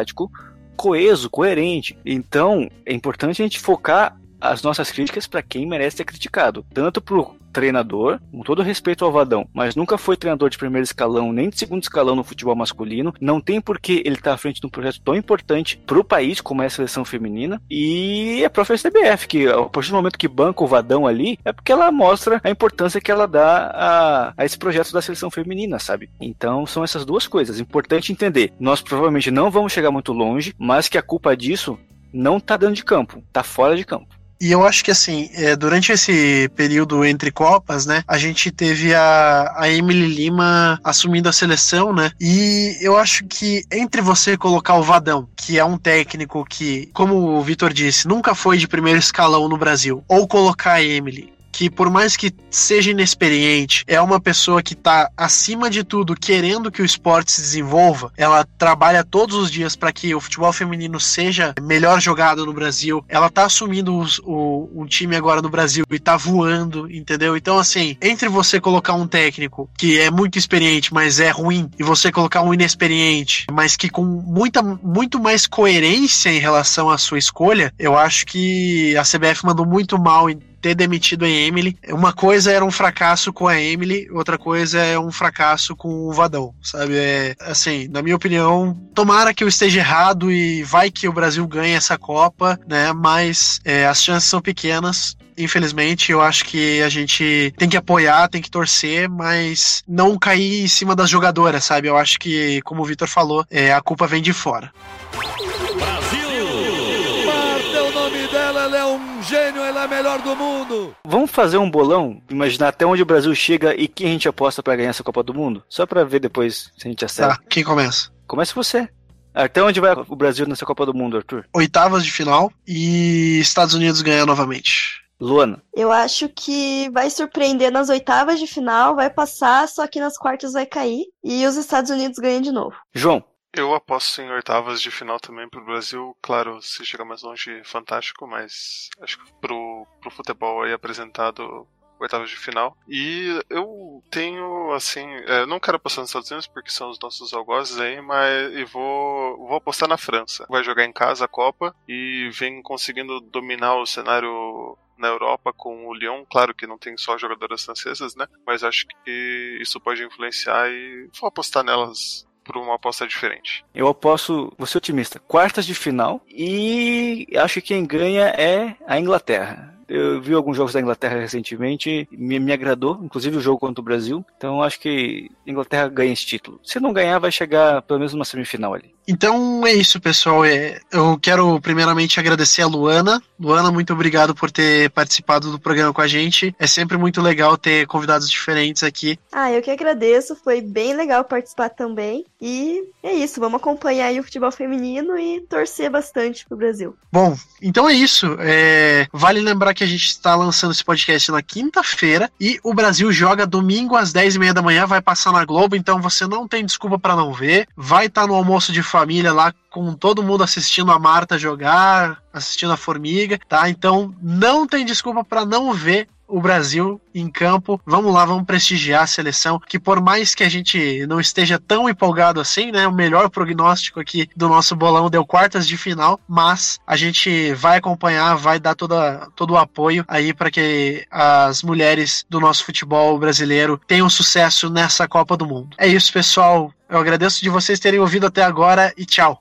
coeso, coerente. Então, é importante a gente focar as nossas críticas para quem merece ser criticado, tanto pro treinador, com todo respeito ao Vadão, mas nunca foi treinador de primeiro escalão nem de segundo escalão no futebol masculino. Não tem por que ele estar tá à frente de um projeto tão importante para o país como é a seleção feminina. E é própria CBF, que a partir do momento que banca o Vadão ali, é porque ela mostra a importância que ela dá a, a esse projeto da seleção feminina, sabe? Então são essas duas coisas. Importante entender. Nós provavelmente não vamos chegar muito longe, mas que a culpa disso não tá dentro de campo, tá fora de campo. E eu acho que assim, é, durante esse período entre Copas, né, a gente teve a, a Emily Lima assumindo a seleção, né? E eu acho que entre você colocar o Vadão, que é um técnico que, como o Vitor disse, nunca foi de primeiro escalão no Brasil, ou colocar a Emily, que por mais que seja inexperiente, é uma pessoa que está acima de tudo querendo que o esporte se desenvolva. Ela trabalha todos os dias para que o futebol feminino seja melhor jogado no Brasil. Ela está assumindo os, o, um time agora no Brasil e está voando, entendeu? Então, assim, entre você colocar um técnico que é muito experiente, mas é ruim, e você colocar um inexperiente, mas que com muita, muito mais coerência em relação à sua escolha, eu acho que a CBF mandou muito mal ter demitido a Emily. Uma coisa era um fracasso com a Emily, outra coisa é um fracasso com o Vadão, sabe? É, assim, na minha opinião, tomara que eu esteja errado e vai que o Brasil ganhe essa Copa, né? Mas é, as chances são pequenas. Infelizmente, eu acho que a gente tem que apoiar, tem que torcer, mas não cair em cima das jogadoras, sabe? Eu acho que, como o Vitor falou, é, a culpa vem de fora. Gênio, ela é a melhor do mundo. Vamos fazer um bolão, imaginar até onde o Brasil chega e quem a gente aposta para ganhar essa Copa do Mundo? Só para ver depois se a gente acerta. Tá, quem começa? Começa você. Até onde vai o Brasil nessa Copa do Mundo, Arthur? Oitavas de final e Estados Unidos ganhar novamente. Luana. Eu acho que vai surpreender nas oitavas de final, vai passar, só que nas quartas vai cair e os Estados Unidos ganham de novo. João. Eu aposto em oitavas de final também pro Brasil. Claro, se chegar mais longe, fantástico, mas acho que pro, pro futebol aí apresentado oitavas de final. E eu tenho, assim, é, não quero apostar nos Estados Unidos porque são os nossos algozes aí, mas e vou, vou apostar na França. Vai jogar em casa a Copa e vem conseguindo dominar o cenário na Europa com o Lyon. Claro que não tem só jogadoras francesas, né? Mas acho que isso pode influenciar e vou apostar nelas por uma aposta diferente. Eu aposto, vou ser otimista, quartas de final e acho que quem ganha é a Inglaterra. Eu vi alguns jogos da Inglaterra recentemente, me, me agradou, inclusive o jogo contra o Brasil. Então acho que a Inglaterra ganha esse título. Se não ganhar, vai chegar pelo menos numa semifinal ali. Então é isso, pessoal. É, eu quero primeiramente agradecer a Luana. Luana, muito obrigado por ter participado do programa com a gente. É sempre muito legal ter convidados diferentes aqui. Ah, eu que agradeço. Foi bem legal participar também. E é isso. Vamos acompanhar o futebol feminino e torcer bastante pro Brasil. Bom, então é isso. É, vale lembrar que a gente está lançando esse podcast na quinta-feira e o Brasil joga domingo às 10h30 da manhã. Vai passar na Globo, então você não tem desculpa para não ver. Vai estar tá no almoço de família lá com todo mundo assistindo a Marta jogar, assistindo a Formiga, tá? Então não tem desculpa para não ver o Brasil em campo. Vamos lá, vamos prestigiar a seleção, que por mais que a gente não esteja tão empolgado assim, né? O melhor prognóstico aqui do nosso bolão deu quartas de final, mas a gente vai acompanhar, vai dar toda, todo o apoio aí para que as mulheres do nosso futebol brasileiro tenham sucesso nessa Copa do Mundo. É isso, pessoal. Eu agradeço de vocês terem ouvido até agora e tchau.